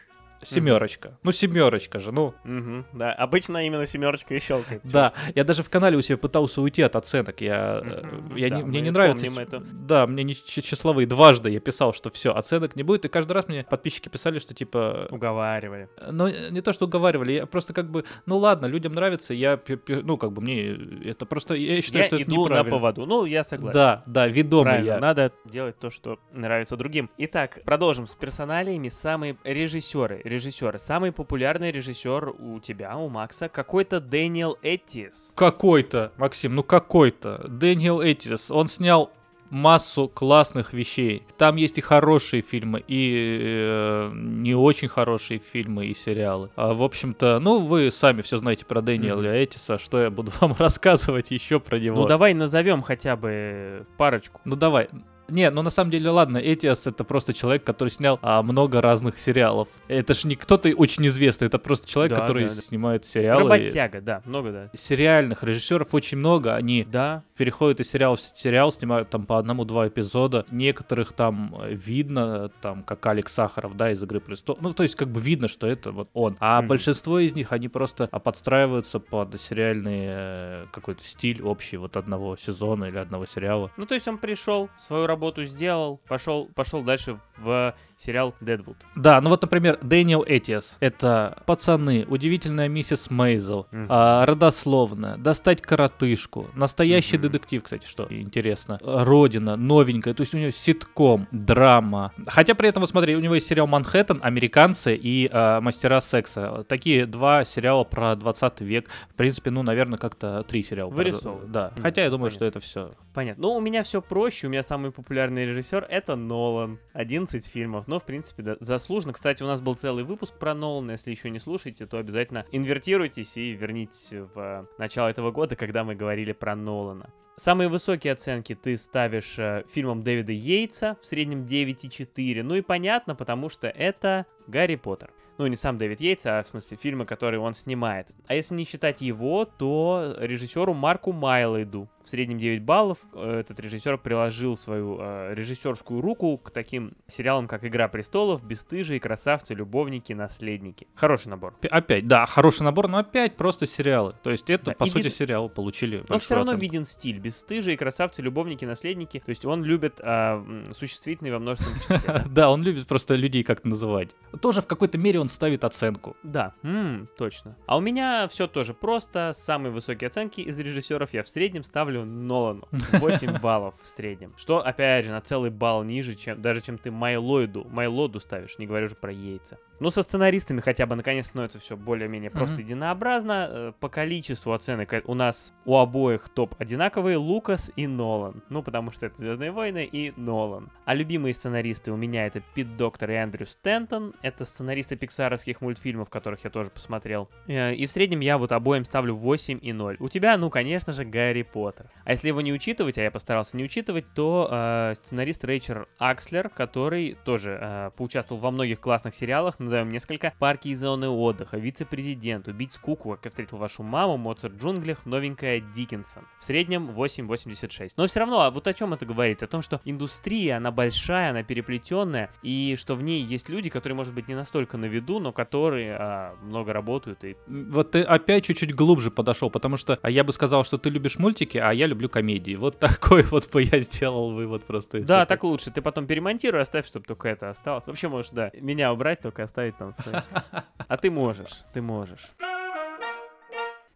Семерочка. Ну, семерочка же, ну. Мгм, да, обычно именно семерочка и щелкает. Да, я даже в канале у себя пытался уйти от оценок. Я, Мгм, я да, не- мне не нравится. это. Да, мне не числовые. Дважды я писал, что все, оценок не будет. И каждый раз мне подписчики писали, что типа. Уговаривали. Ну, не то, что уговаривали, я просто как бы, ну ладно, людям нравится, я, ну, как бы мне это просто, я считаю, я что это иду на неправильно. поводу. Ну, я согласен. Да, да, ведомый Правильно, я. надо делать то, что нравится другим. Итак, продолжим с персоналиями. Самые режиссеры. Режиссеры. Самый популярный режиссер у тебя, у Макса, какой-то Дэниел Эттис. Какой-то, Максим, ну какой-то. Дэниел Этис, он снял массу классных вещей. Там есть и хорошие фильмы, и э, не очень хорошие фильмы и сериалы. А, в общем-то, ну, вы сами все знаете про Дэниела Мгм. Этиса, что я буду вам рассказывать еще про него. Ну, давай назовем хотя бы парочку. Ну давай. Не, ну на самом деле, ладно, Этиас это просто человек, который снял а, много разных сериалов. Это же не кто-то очень известный, это просто человек, Да, который да, да. снимает сериалы. Работяга, да, много, да. Сериальных режиссеров очень много, они Да, переходят из сериала в сериал, снимают там по одному-два эпизода. Некоторых там э, видно, там, как Алекс Сахаров, да, из «Игры престолов». Ну, то есть, как бы видно, что это вот он. А Мгм. большинство из них, они просто а, подстраиваются под сериальный э, какой-то стиль общий вот одного сезона или одного сериала. Ну, то есть он пришел, свою работу сделал, пошел, пошел дальше в сериал Дедвуд. Да, ну вот, например, Дэниел Этиас. Это «Пацаны», «Удивительная миссис Мейзел», Мгм. а, «Родословная», «Достать коротышку», «Настоящий Мгм. детектив», кстати, что интересно, «Родина», новенькая, то есть у него ситком, драма. Хотя при этом, вот смотри, у него есть сериал «Манхэттен», «Американцы» и а, «Мастера секса». Такие два сериала про 20 век. В принципе, ну, наверное, как-то три сериала. Вырисовываются. Да, Мгм, хотя я думаю, понятно. что это все. Понятно. Ну, у меня все проще. У меня самый популярный режиссер это Нолан. 11 фильмов. Но, в принципе, да, заслуженно. Кстати, у нас был целый выпуск про Нолана. Если еще не слушаете, то обязательно инвертируйтесь и вернитесь в э, начало этого года, когда мы говорили про Нолана. Самые высокие оценки ты ставишь э, фильмам Дэвида Йейтса, в среднем 9,4. Ну и понятно, потому что это Гарри Поттер. Ну, не сам Дэвид Йейтс, а в смысле фильмы, которые он снимает. А если не считать его, то режиссеру Марку Майлайду в среднем 9 баллов. Э, этот режиссер приложил свою э, режиссерскую руку к таким сериалам, как «Игра престолов», «Бесстыжие», «Красавцы», «Любовники», «Наследники». Хороший набор. Опять, да, хороший набор, но опять просто сериалы. То есть это, да, по сути, вид... сериал получили Но все равно оценку. виден стиль. «Бесстыжие», «Красавцы», «Любовники», «Наследники». То есть он любит э, существительные во множественном числе. Да, он любит просто людей как-то называть. Тоже в какой-то мере он ставит оценку. Да, точно. А у меня все тоже просто. Самые высокие оценки из режиссеров я в среднем ставлю ставлю Нолану 8 баллов в среднем. Что, опять же, на целый балл ниже, чем даже чем ты Майлоиду, Майлоду ставишь, не говорю уже про яйца. Ну, со сценаристами хотя бы наконец становится все более-менее просто mm-hmm. единообразно. Э, по количеству оценок у нас у обоих топ одинаковые Лукас и Нолан. Ну, потому что это Звездные войны и Нолан. А любимые сценаристы у меня это Пит Доктор и Эндрю Стентон. Это сценаристы пиксаровских мультфильмов, которых я тоже посмотрел. Э, и в среднем я вот обоим ставлю 8 и 0. У тебя, ну, конечно же, Гарри Поттер. А если его не учитывать, а я постарался не учитывать, то э, сценарист Рейчер Акслер, который тоже э, поучаствовал во многих классных сериалах, назовем несколько. Парки и зоны отдыха, вице-президент, убить скуку, как я встретил вашу маму, Моцарт в джунглях, новенькая Диккенсон. В среднем 8,86. Но все равно, а вот о чем это говорит? О том, что индустрия, она большая, она переплетенная, и что в ней есть люди, которые, может быть, не настолько на виду, но которые а, много работают. И... Вот ты опять чуть-чуть глубже подошел, потому что а я бы сказал, что ты любишь мультики, а я люблю комедии. Вот такой вот бы я сделал вывод просто. Да, так лучше. Ты потом перемонтируй, оставь, чтобы только это осталось. Вообще можешь, да, меня убрать, только оставить там свои. А ты можешь, ты можешь.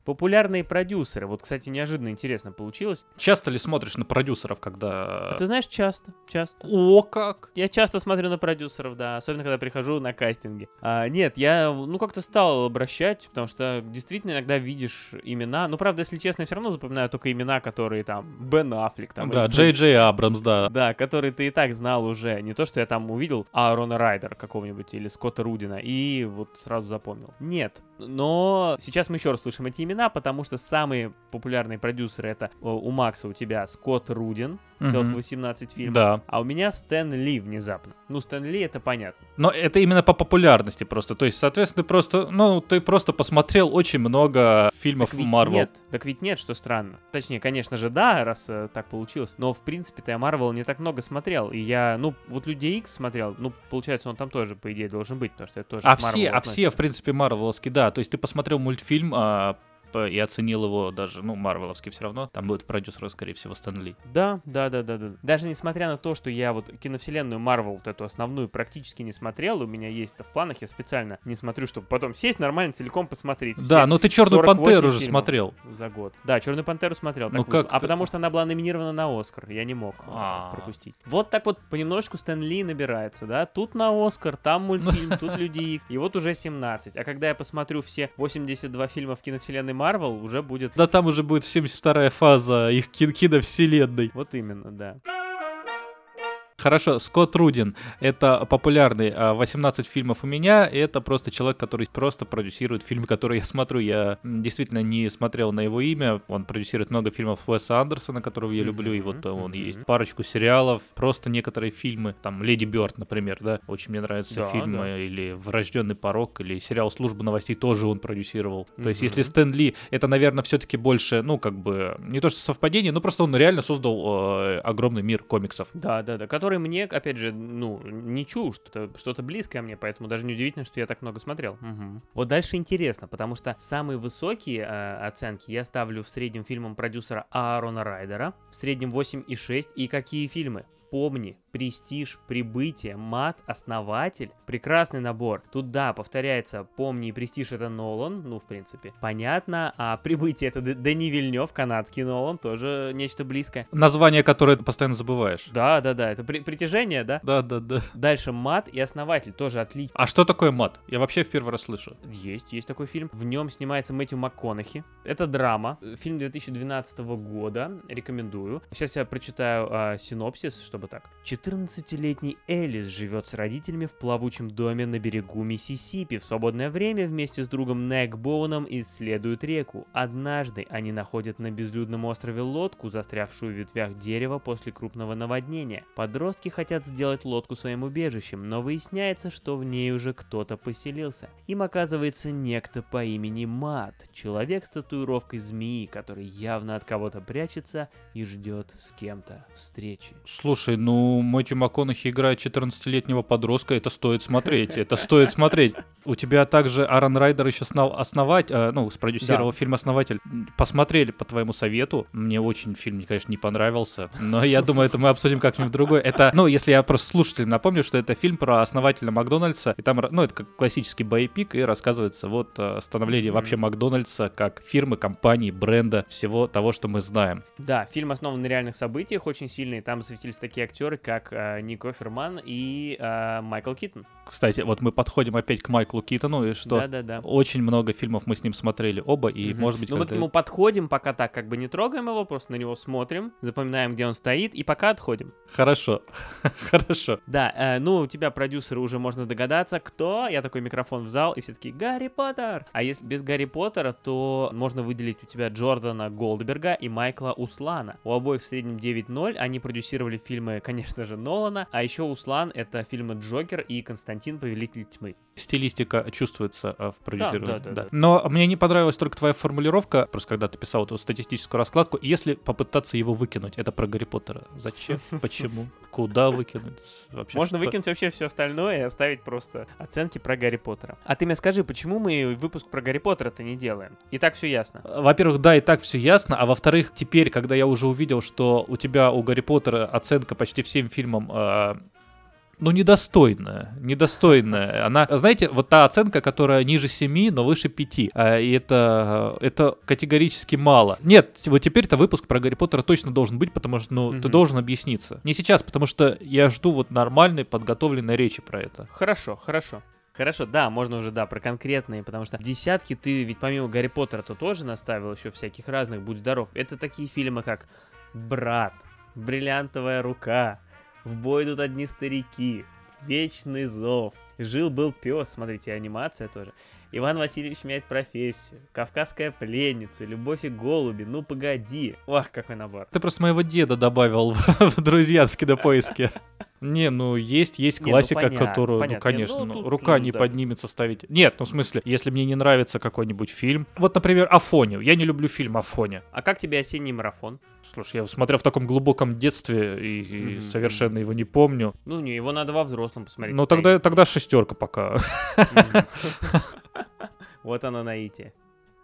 Популярные продюсеры. Вот, кстати, неожиданно интересно получилось. Часто ли смотришь на продюсеров, когда... А ты знаешь, часто, часто. О, как! Я часто смотрю на продюсеров, да, особенно когда прихожу на кастинги. А, нет, я, ну, как-то стал обращать, потому что действительно иногда видишь имена. Ну, правда, если честно, я все равно запоминаю только имена, которые там Бен Аффлек. Там, да, Джей Джей Абрамс, да. Да, которые ты и так знал уже. Не то, что я там увидел Аарона Райдера какого-нибудь или Скотта Рудина и вот сразу запомнил. Нет, но сейчас мы еще раз слышим эти имена, потому что самые популярные продюсеры это у Макса у тебя Скотт Рудин, целых mm 18 фильмов, да. а у меня Стэн Ли внезапно. Ну, Стэн Ли это понятно. Но это именно по популярности просто. То есть, соответственно, ты просто, ну, ты просто посмотрел очень много фильмов Марвел. Нет, так ведь нет, что странно. Точнее, конечно же, да, раз э, так получилось. Но, в принципе-то, я Марвел не так много смотрел. И я, ну, вот Людей Икс смотрел. Ну, получается, он там тоже, по идее, должен быть, потому что это тоже А все, а все, в принципе, Марвеловские, да. То есть ты посмотрел мультфильм, а, и оценил его даже, ну, Марвеловский все равно. Там будет продюсер, скорее всего, Стэн Ли. Да, да, да, да, да. Даже несмотря на то, что я вот киновселенную Марвел, вот эту основную, практически не смотрел, у меня есть это в планах, я специально не смотрю, чтобы потом сесть нормально целиком посмотреть. Да, но ты Черную Пантеру уже смотрел. За год. Да, Черную Пантеру смотрел. Ну, как а потому что она была номинирована на Оскар. Я не мог А-а-а. пропустить. Вот так вот понемножку Стэн Ли набирается, да? Тут на Оскар, там мультфильм, тут Люди И вот уже 17. А когда я посмотрю все 82 фильма в киновселенной Марвел уже будет... Да там уже будет 72-я фаза их кин киновселенной. Вот именно, да. Хорошо, Скотт Рудин. Это популярный 18 а, фильмов у меня. Это просто человек, который просто продюсирует фильмы, которые я смотрю. Я действительно не смотрел на его имя. Он продюсирует много фильмов Уэса Андерсона, которого я люблю. И вот он есть. Парочку сериалов, просто некоторые фильмы. Там Леди Бёрд, например, да. Очень мне нравятся да, фильмы. Да. Или Врожденный порог, или сериал Служба новостей тоже он продюсировал. То есть, если Стэн Ли, это, наверное, все-таки больше, ну, как бы, не то что совпадение, но просто он реально создал э, огромный мир комиксов. Да, да, да. Который который мне, опять же, ну, не чужд, что-то близкое мне, поэтому даже неудивительно, что я так много смотрел. Угу. Вот дальше интересно, потому что самые высокие э, оценки я ставлю в среднем фильмам продюсера Аарона Райдера, в среднем 8,6, и какие фильмы? Помни, Престиж, Прибытие, Мат, Основатель. Прекрасный набор. Тут, да, повторяется, Помни и Престиж это Нолан, ну, в принципе, понятно. А Прибытие это Дани Вильнев, канадский Нолан, тоже нечто близкое. Название, которое ты постоянно забываешь. Да, да, да, это при притяжение, да? Да, да, да. Дальше Мат и Основатель, тоже отлично. А что такое Мат? Я вообще в первый раз слышу. Есть, есть такой фильм. В нем снимается Мэтью МакКонахи. Это драма. Фильм 2012 года. Рекомендую. Сейчас я прочитаю а, синопсис, чтобы бы так. 14-летний Элис живет с родителями в плавучем доме на берегу Миссисипи. В свободное время вместе с другом Нек Боуном исследуют реку. Однажды они находят на безлюдном острове лодку, застрявшую в ветвях дерева после крупного наводнения. Подростки хотят сделать лодку своим убежищем, но выясняется, что в ней уже кто-то поселился. Им оказывается некто по имени Мат, человек с татуировкой змеи, который явно от кого-то прячется и ждет с кем-то встречи. Слушай, ну Мэтью МакКонахи играет 14-летнего подростка, это стоит смотреть, это стоит смотреть. У тебя также Аарон Райдер еще снов, основать, э, ну, спродюсировал Да. фильм «Основатель». Посмотрели по твоему совету. Мне очень фильм, конечно, не понравился, но я думаю, это мы обсудим как-нибудь другой. Это, ну, если я просто слушателям напомню, что это фильм про основателя Макдональдса, и там, ну, это как классический боепик, и рассказывается вот э, становление Мгм. вообще Макдональдса как фирмы, компании, бренда, всего того, что мы знаем. Да, фильм основан на реальных событиях, очень сильный. Там засветились такие актеры, как э, Ник Оферман и э, Майкл Киттон. Кстати, вот мы подходим опять к Майклу Китону, и что Да-да-да. очень много фильмов мы с ним смотрели оба, и, Мгм. может быть, Ну, мы к нему подходим, пока так как бы не трогаем его, просто на него смотрим, запоминаем, где он стоит, и пока отходим. Хорошо, хорошо. Да, э, ну, у тебя продюсеры уже можно догадаться, кто. Я такой микрофон в зал, и все такие «Гарри Поттер!» А если без Гарри Поттера, то можно выделить у тебя Джордана Голдберга и Майкла Услана. У обоих в среднем 9-0, они продюсировали фильмы, конечно же, Нолана, а еще Услан — это фильмы «Джокер» и «Константин. Повелитель тьмы». Стилистика чувствуется э, в продюсировании. да, да, да. Но мне не понравилась только твоя формулировка, просто когда ты писал эту статистическую раскладку, если попытаться его выкинуть, это про Гарри Поттера. Зачем? Почему? Куда выкинуть? Вообще, Можно что? выкинуть вообще все остальное и оставить просто оценки про Гарри Поттера. А ты мне скажи, почему мы выпуск про Гарри Поттера-то не делаем? И так все ясно. Во-первых, да, и так все ясно, а во-вторых, теперь, когда я уже увидел, что у тебя у Гарри Поттера оценка почти всем фильмам э, ну, недостойная, недостойная. Она, знаете, вот та оценка, которая ниже 7, но выше 5. И это, это категорически мало. Нет, вот теперь-то выпуск про Гарри Поттера точно должен быть, потому что, ну, ты Мгм. должен объясниться. Не сейчас, потому что я жду вот нормальной, подготовленной речи про это. Хорошо, хорошо. Хорошо, да, можно уже, да, про конкретные, потому что десятки ты ведь помимо Гарри Поттера-то тоже наставил еще всяких разных, будь здоров. Это такие фильмы, как «Брат», «Бриллиантовая рука», «В бой идут одни старики», «Вечный зов», «Жил-был пес», смотрите, анимация тоже. Иван Васильевич меняет профессию, Кавказская пленница, Любовь и голуби, ну погоди. Ох, какой набор. Ты просто моего деда добавил в, друзья в кинопоиске. Не, ну есть, есть Не, ну классика, понятно, которую, понятно. ну Не, конечно, ну, ну, тут, рука ну, не да. поднимется ставить. Нет, ну в смысле, если мне не нравится какой-нибудь фильм. Вот, например, Афоня. Я не люблю фильм Афоня. А как тебе осенний марафон? Слушай, я смотрел в таком глубоком детстве и, и Мгм, совершенно его не помню. Ну, не, его надо во взрослом посмотреть. Ну тогда, тогда шестерка пока. Вот оно наитие.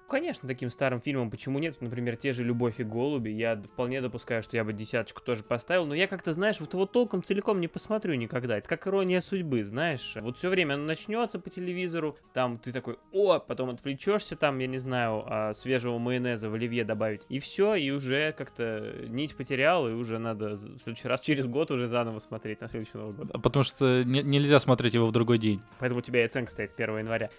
Конечно, таким старым фильмом почему нет? Например, те же «Любовь и голуби». Я вполне допускаю, что я бы десяточку тоже поставил. Но я как-то, знаешь, вот его толком целиком не посмотрю никогда. Это как ирония судьбы, знаешь. Вот все время оно начнется по телевизору, там ты такой, о, потом отвлечешься, там, я не знаю, а, свежего майонеза в оливье добавить. И все, и уже как-то нить потерял, и уже надо в следующий раз, через год уже заново смотреть на следующий Новый год. Потому что не- нельзя смотреть его в другой день. Поэтому у тебя и оценка стоит 1 января.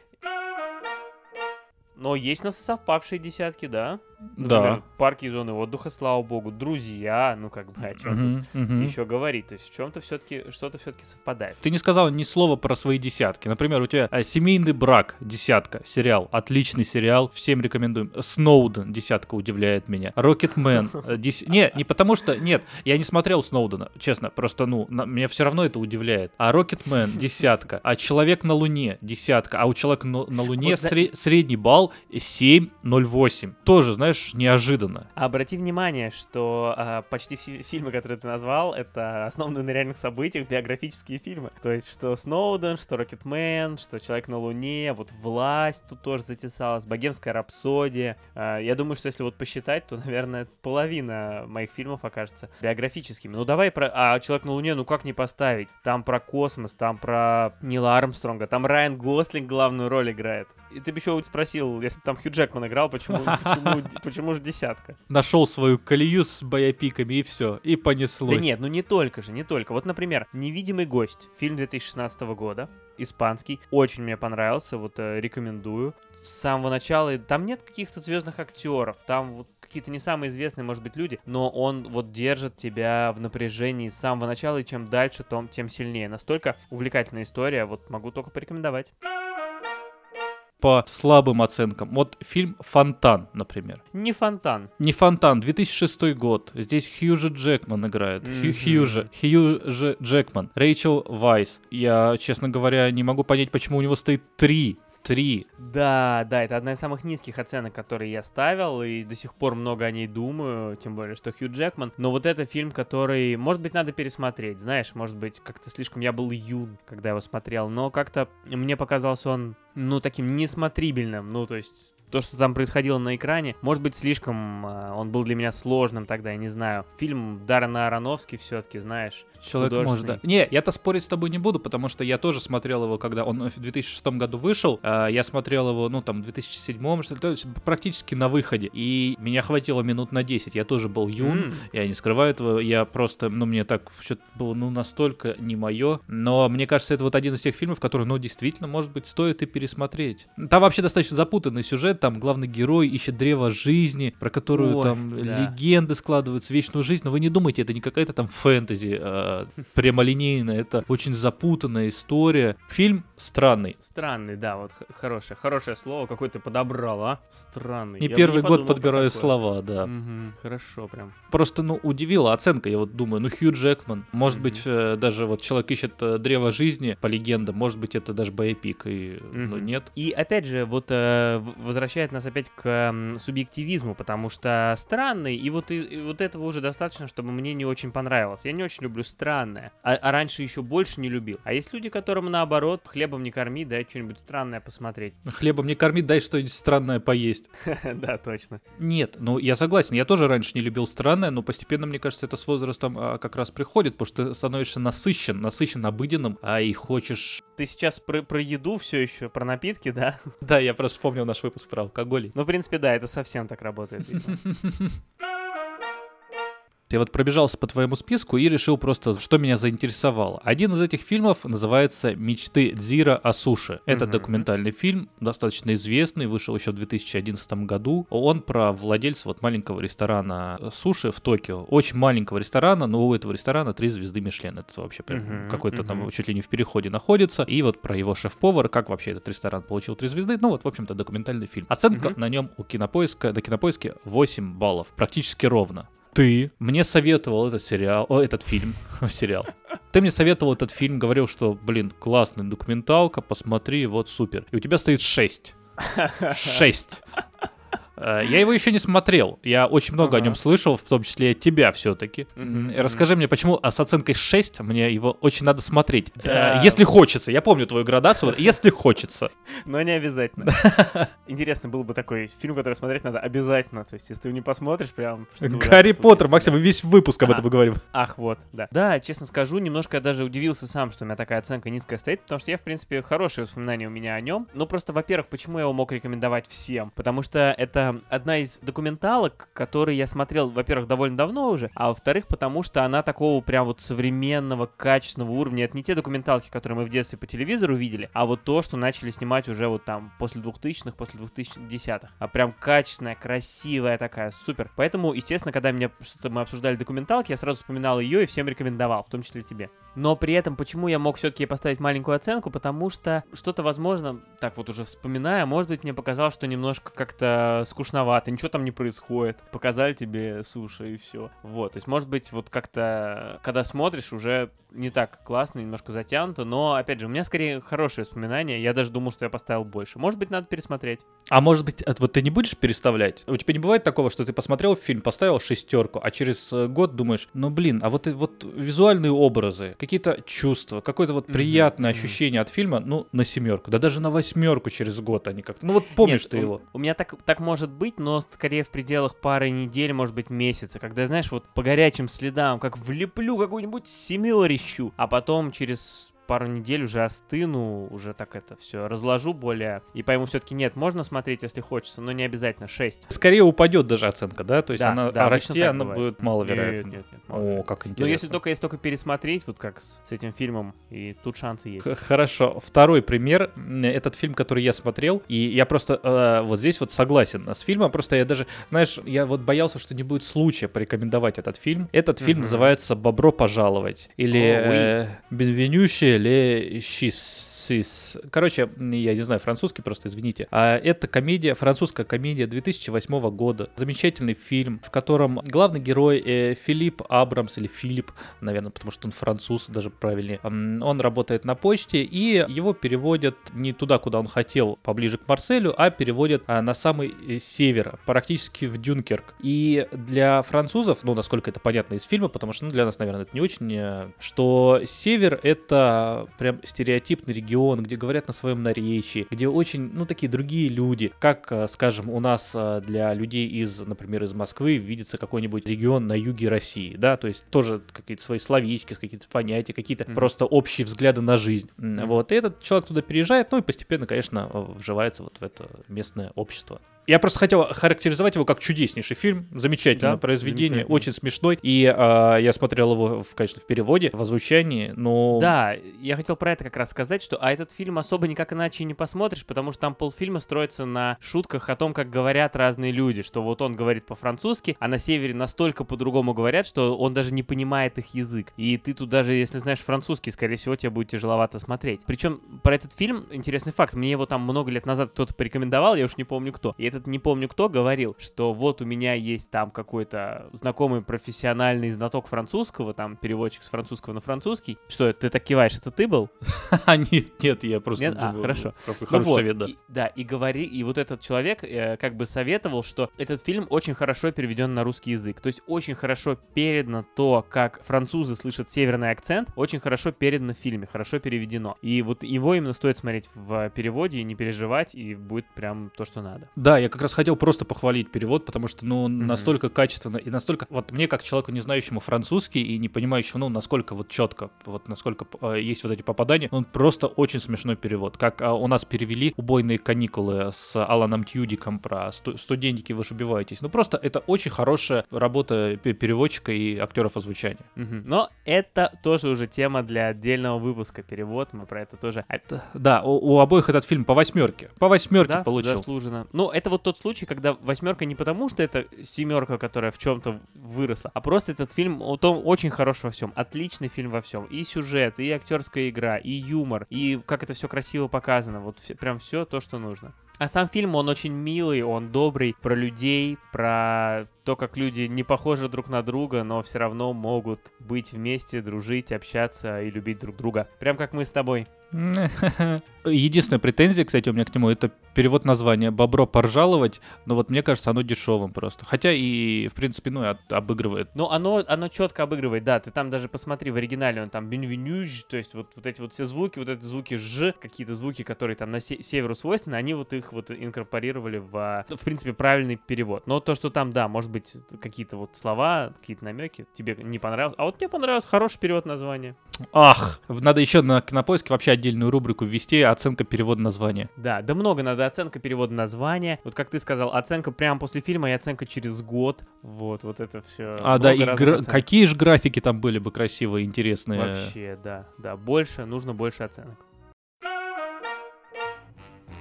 Но есть у нас совпавшие десятки, да? Да. Например, парки и зоны отдыха, слава богу, друзья, ну как бы о чем Мгм, мгм. еще говорить. То есть в чем-то все-таки что-то все-таки совпадает. Ты не сказал ни слова про свои десятки. Например, у тебя а, «Семейный брак» десятка, сериал, отличный сериал, всем рекомендуем. «Сноуден» десятка удивляет меня. «Рокетмен» э, дес- Не, не потому что... Нет, я не смотрел «Сноудена», честно, просто, ну, на- меня все равно это удивляет. А «Рокетмен» десятка, а «Человек на Луне» десятка, а у «Человека на, на Луне» Вот сре- средний балл 7,08. Тоже, знаешь, неожиданно. Обрати внимание, что а, почти все фильмы, которые ты назвал, это основаны на реальных событиях, биографические фильмы. То есть, что Сноуден, что Рокетмен, что Человек на Луне, вот Власть тут тоже затесалась, Богемская рапсодия. А, я думаю, что если вот посчитать, то, наверное, половина моих фильмов окажется биографическими. Ну давай про... А Человек на Луне, ну как не поставить? Там про космос, там про Нила Армстронга, там Райан Гослинг главную роль играет. И ты бы еще спросил, если бы там Хью Джекман играл, почему, почему, почему же десятка? Нашел свою колею с боепиками и все, и понеслось. Да нет, ну не только же, не только. Вот, например, «Невидимый гость», фильм 2016 года, испанский, очень мне понравился, вот э, рекомендую. С самого начала, там нет каких-то звездных актеров, там вот какие-то не самые известные, может быть, люди, но он вот держит тебя в напряжении с самого начала, и чем дальше, том, тем сильнее. Настолько увлекательная история, вот могу только порекомендовать по слабым оценкам. Вот фильм «Фонтан», например. Не «Фонтан». Не «Фонтан», 2006 год. Здесь Хьюжи Джекман играет. Mm-hmm. Хьюжи. Хьюжи Джекман. Рэйчел Вайс. Я, честно говоря, не могу понять, почему у него стоит три 3. Да, да, это одна из самых низких оценок, которые я ставил, и до сих пор много о ней думаю, тем более, что Хью Джекман. Но вот это фильм, который, может быть, надо пересмотреть, знаешь, может быть, как-то слишком я был юн, когда его смотрел, но как-то мне показался он, ну, таким несмотрибельным, ну, то есть то, что там происходило на экране, может быть, слишком э, он был для меня сложным тогда, я не знаю. Фильм Даррена Аронофски все-таки, знаешь, Человек может, да. Не, я-то спорить с тобой не буду, потому что я тоже смотрел его, когда он в 2006 году вышел. Э, я смотрел его, ну, там, в 2007, что ли, то есть практически на выходе. И меня хватило минут на 10. Я тоже был юн, mm. я не скрываю этого. Я просто, ну, мне так что-то было, ну, настолько не мое. Но мне кажется, это вот один из тех фильмов, который, ну, действительно, может быть, стоит и пересмотреть. Там вообще достаточно запутанный сюжет, там главный герой ищет древо жизни, про которую Ой, там да. легенды складываются, вечную жизнь, но вы не думайте, это не какая-то там фэнтези э, прямолинейная, это очень запутанная история. Фильм странный. Странный, да, вот хорошее, хорошее слово, какое ты подобрал, а? Странный. Не я первый не год подбираю слова, да. Угу, хорошо прям. Просто, ну, удивила оценка, я вот думаю, ну, Хью Джекман, может угу. быть, э, даже вот человек ищет э, древо жизни, по легендам, может быть, это даже боепик, и, угу. но нет. И опять же, вот э, возвращает нас опять к субъективизму, потому что странный, и вот, и, и вот этого уже достаточно, чтобы мне не очень понравилось. Я не очень люблю странное, а, а раньше еще больше не любил. А есть люди, которым наоборот, хлебом не корми, дай что-нибудь странное посмотреть. Хлебом не корми, дай что-нибудь странное поесть. Да, точно. Нет, ну я согласен, я тоже раньше не любил странное, но постепенно, мне кажется, это с возрастом а, как раз приходит, потому что ты становишься насыщен, насыщен обыденным, а и хочешь... Ты сейчас про, про еду все еще, про напитки, да? Да, я просто вспомнил наш выпуск про алкоголь. Ну, в принципе, да, это совсем так работает. Я вот пробежался по твоему списку и решил просто, что меня заинтересовало. Один из этих фильмов называется «Мечты Дзира о суше». Это mm-hmm. документальный фильм, достаточно известный, вышел еще в 2011 году. Он про владельца вот маленького ресторана суши в Токио. Очень маленького ресторана, но у этого ресторана три звезды Мишлен. Это вообще mm-hmm. какой-то mm-hmm. там чуть ли не в переходе находится. И вот про его шеф-повар, как вообще этот ресторан получил три звезды. Ну вот, в общем-то, документальный фильм. Оценка mm-hmm. на нем у кинопоиска, до кинопоиски 8 баллов. Практически ровно ты мне советовал этот сериал, о, этот фильм, сериал. Ты мне советовал этот фильм, говорил, что, блин, классный документалка, посмотри, вот супер. И у тебя стоит 6. 6. Э, я его еще не смотрел. Я очень много ага. о нем слышал, в том числе тебя все-таки. Расскажи мне, почему а с оценкой 6 мне его очень надо смотреть. Да. Э, если хочется. Я помню твою градацию. Если хочется. Но не обязательно. Интересно было бы такой фильм, который смотреть надо обязательно. То есть, если ты не посмотришь, прям... Гарри Поттер, Максим, мы весь выпуск об этом говорим. Ах, вот, да. Да, честно скажу, немножко я даже удивился сам, что у меня такая оценка низкая стоит, потому что я, в принципе, хорошие воспоминания у меня о нем. Ну, просто, во-первых, почему я его мог рекомендовать всем? Потому что это одна из документалок, которые я смотрел, во-первых, довольно давно уже, а во-вторых, потому что она такого прям вот современного, качественного уровня. Это не те документалки, которые мы в детстве по телевизору видели, а вот то, что начали снимать уже вот там после 2000-х, после 2010-х. А прям качественная, красивая такая, супер. Поэтому, естественно, когда меня что-то мы обсуждали документалки, я сразу вспоминал ее и всем рекомендовал, в том числе тебе. Но при этом, почему я мог все-таки поставить маленькую оценку? Потому что что-то, возможно, так вот уже вспоминая, может быть, мне показалось, что немножко как-то скучновато, ничего там не происходит. Показали тебе суши и все. Вот, то есть, может быть, вот как-то, когда смотришь, уже не так классно, немножко затянуто, но, опять же, у меня скорее хорошие воспоминания, я даже думал, что я поставил больше. Может быть, надо пересмотреть. А может быть, вот ты не будешь переставлять? У тебя не бывает такого, что ты посмотрел фильм, поставил шестерку, а через э, год думаешь, ну блин, а вот, вот визуальные образы, какие-то чувства, какое-то вот приятное mm-hmm. ощущение от фильма, ну, на семерку, да даже на восьмерку через год они как-то. Ну вот помнишь Нет, ты у, его. У меня так, так может быть, но скорее в пределах пары недель, может быть, месяца, когда, знаешь, вот по горячим следам, как влеплю какую-нибудь семерищу, а потом через пару недель уже остыну, уже так это все разложу более, и пойму все-таки нет, можно смотреть, если хочется, но не обязательно 6. Скорее упадет даже оценка, да? То есть Да, она да, а расти, она бывает. будет маловероятно. Нет, нет, нет, О, маловероятно. как интересно. Ну, если только, если только пересмотреть, вот как с, с этим фильмом, и тут шансы есть. Х- Хорошо. Второй пример. Этот фильм, который я смотрел, и я просто э, вот здесь вот согласен с фильмом. Просто я даже, знаешь, я вот боялся, что не будет случая порекомендовать этот фильм. Этот фильм Мгм. называется «Бобро пожаловать» или О, oui. Э, «Бенвенюще Шис». Короче, я не знаю французский, просто извините. А это комедия, французская комедия 2008 года. Замечательный фильм, в котором главный герой э, Филипп Абрамс или Филипп, наверное, потому что он француз, даже правильнее. Он работает на почте, и его переводят не туда, куда он хотел, поближе к Марселю, а переводят а, на самый э, север, практически в Дюнкерк. И для французов, ну, насколько это понятно из фильма, потому что ну, для нас, наверное, это не очень, э, что север — это прям стереотипный регион, где говорят на своем наречии, где очень, ну, такие другие люди, как, э, скажем, у нас э, для людей из, например, из Москвы видится какой-нибудь регион на юге России, да, то есть тоже какие-то свои словечки, какие-то понятия, какие-то Мгм. просто общие взгляды на жизнь. Мгм. Вот, и этот человек туда переезжает, ну и постепенно, конечно, э, вживается вот в это местное общество. Я просто хотел характеризовать его как чудеснейший фильм, замечательное Да, произведение, замечательно. очень смешной. И э, я смотрел его, в, конечно, в переводе, в озвучании, но... Да, я хотел про это как раз сказать, что а этот фильм особо никак иначе и не посмотришь, потому что там полфильма строится на шутках о том, как говорят разные люди, что вот он говорит по-французски, а на севере настолько по-другому говорят, что он даже не понимает их язык. И ты тут даже, если знаешь французский, скорее всего, тебе будет тяжеловато смотреть. Причем про этот фильм интересный факт. Мне его там много лет назад кто-то порекомендовал, я уж не помню кто. И этот не помню кто говорил, что вот у меня есть там какой-то знакомый профессиональный знаток французского, там переводчик с французского на французский. Что, ты так киваешь, это ты был? А, нет, нет, я просто... Нет? А, хорошо. какой Ну Хороший совет, да. да, и говори, и вот этот человек э, как бы советовал, что этот фильм очень хорошо переведен на русский язык. То есть очень хорошо передано то, как французы слышат северный акцент, очень хорошо передано в фильме, хорошо переведено. И вот его именно стоит смотреть в переводе и не переживать, и будет прям то, что надо. Да, я как раз хотел просто похвалить перевод, потому что, ну, Мгм. настолько качественно и настолько... Вот мне, как человеку, не знающему французский и не понимающему, ну, насколько вот четко, вот насколько э, есть вот эти попадания, он просто очень смешной перевод. Как а, у нас перевели «Убойные каникулы» с Аланом Тьюдиком про сту- «Студентики, вы ж убиваетесь». Ну, просто это очень хорошая работа пе- переводчика и актеров озвучания. Мгм. Но это тоже уже тема для отдельного выпуска перевод, мы про это тоже Это, да, у, у обоих этот фильм по восьмерке. По восьмерке да, получил. заслуженно. Ну, это вот тот случай, когда восьмерка не потому, что это семерка, которая в чем-то выросла, а просто этот фильм, вот он очень хорош во всем. Отличный фильм во всем. И сюжет, и актерская игра, и юмор, и как это все красиво показано. Вот все, прям все то, что нужно. А сам фильм, он очень милый, он добрый, про людей, про то, как люди не похожи друг на друга, но все равно могут быть вместе, дружить, общаться и любить друг друга. Прям как мы с тобой. Единственная претензия, кстати, у меня к нему, это перевод названия «Бобро поржаловать», но вот мне кажется, оно дешевым просто. Хотя и, в принципе, ну, от- обыгрывает. Ну, оно, оно четко обыгрывает, да. Ты там даже посмотри в оригинале, он там бенвенюж, то есть вот, вот эти вот все звуки, вот эти звуки ж, какие-то звуки, которые там на се- северу свойственны, они вот их вот инкорпорировали в, а, в принципе, правильный перевод. Но то, что там, да, может быть, какие-то вот слова, какие-то намеки тебе не понравилось. А вот мне понравился хороший перевод названия. Ах, надо еще на Кинопоиске вообще отдельную рубрику ввести «Оценка перевода названия». Да, да много надо оценка перевода названия. Вот как ты сказал, оценка прямо после фильма и оценка через год. Вот, вот это все. А, да, и гра- какие же графики там были бы красивые, интересные. Вообще, да, да, больше, нужно больше оценок.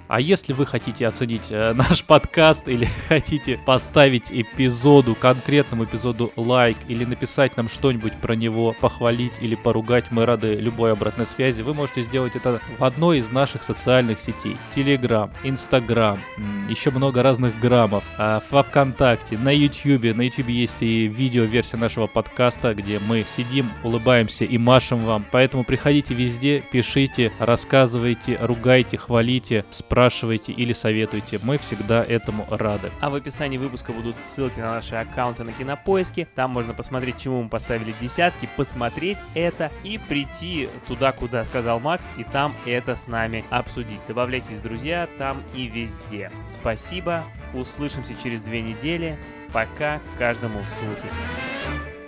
А если вы хотите оценить э, наш подкаст или хотите поставить эпизоду, конкретному эпизоду лайк или написать нам что-нибудь про него, похвалить или поругать, мы рады любой обратной связи, вы можете сделать это в одной из наших социальных сетей. Телеграм, Инстаграм, еще много разных граммов, а, во Вконтакте, на Ютьюбе. На Ютьюбе есть и видео-версия нашего подкаста, где мы сидим, улыбаемся и машем вам. Поэтому приходите везде, пишите, рассказывайте, ругайте, хвалите, спрашивайте или советуйте. Мы всегда этому рады. А в описании выпуска будут ссылки на наши аккаунты на Кинопоиске. Там можно посмотреть, чему мы поставили десятки, посмотреть это и прийти туда, куда сказал Макс, и там это с нами обсудить. Добавляйтесь, друзья, там и везде. Спасибо, услышимся через две недели. Пока каждому слушателю.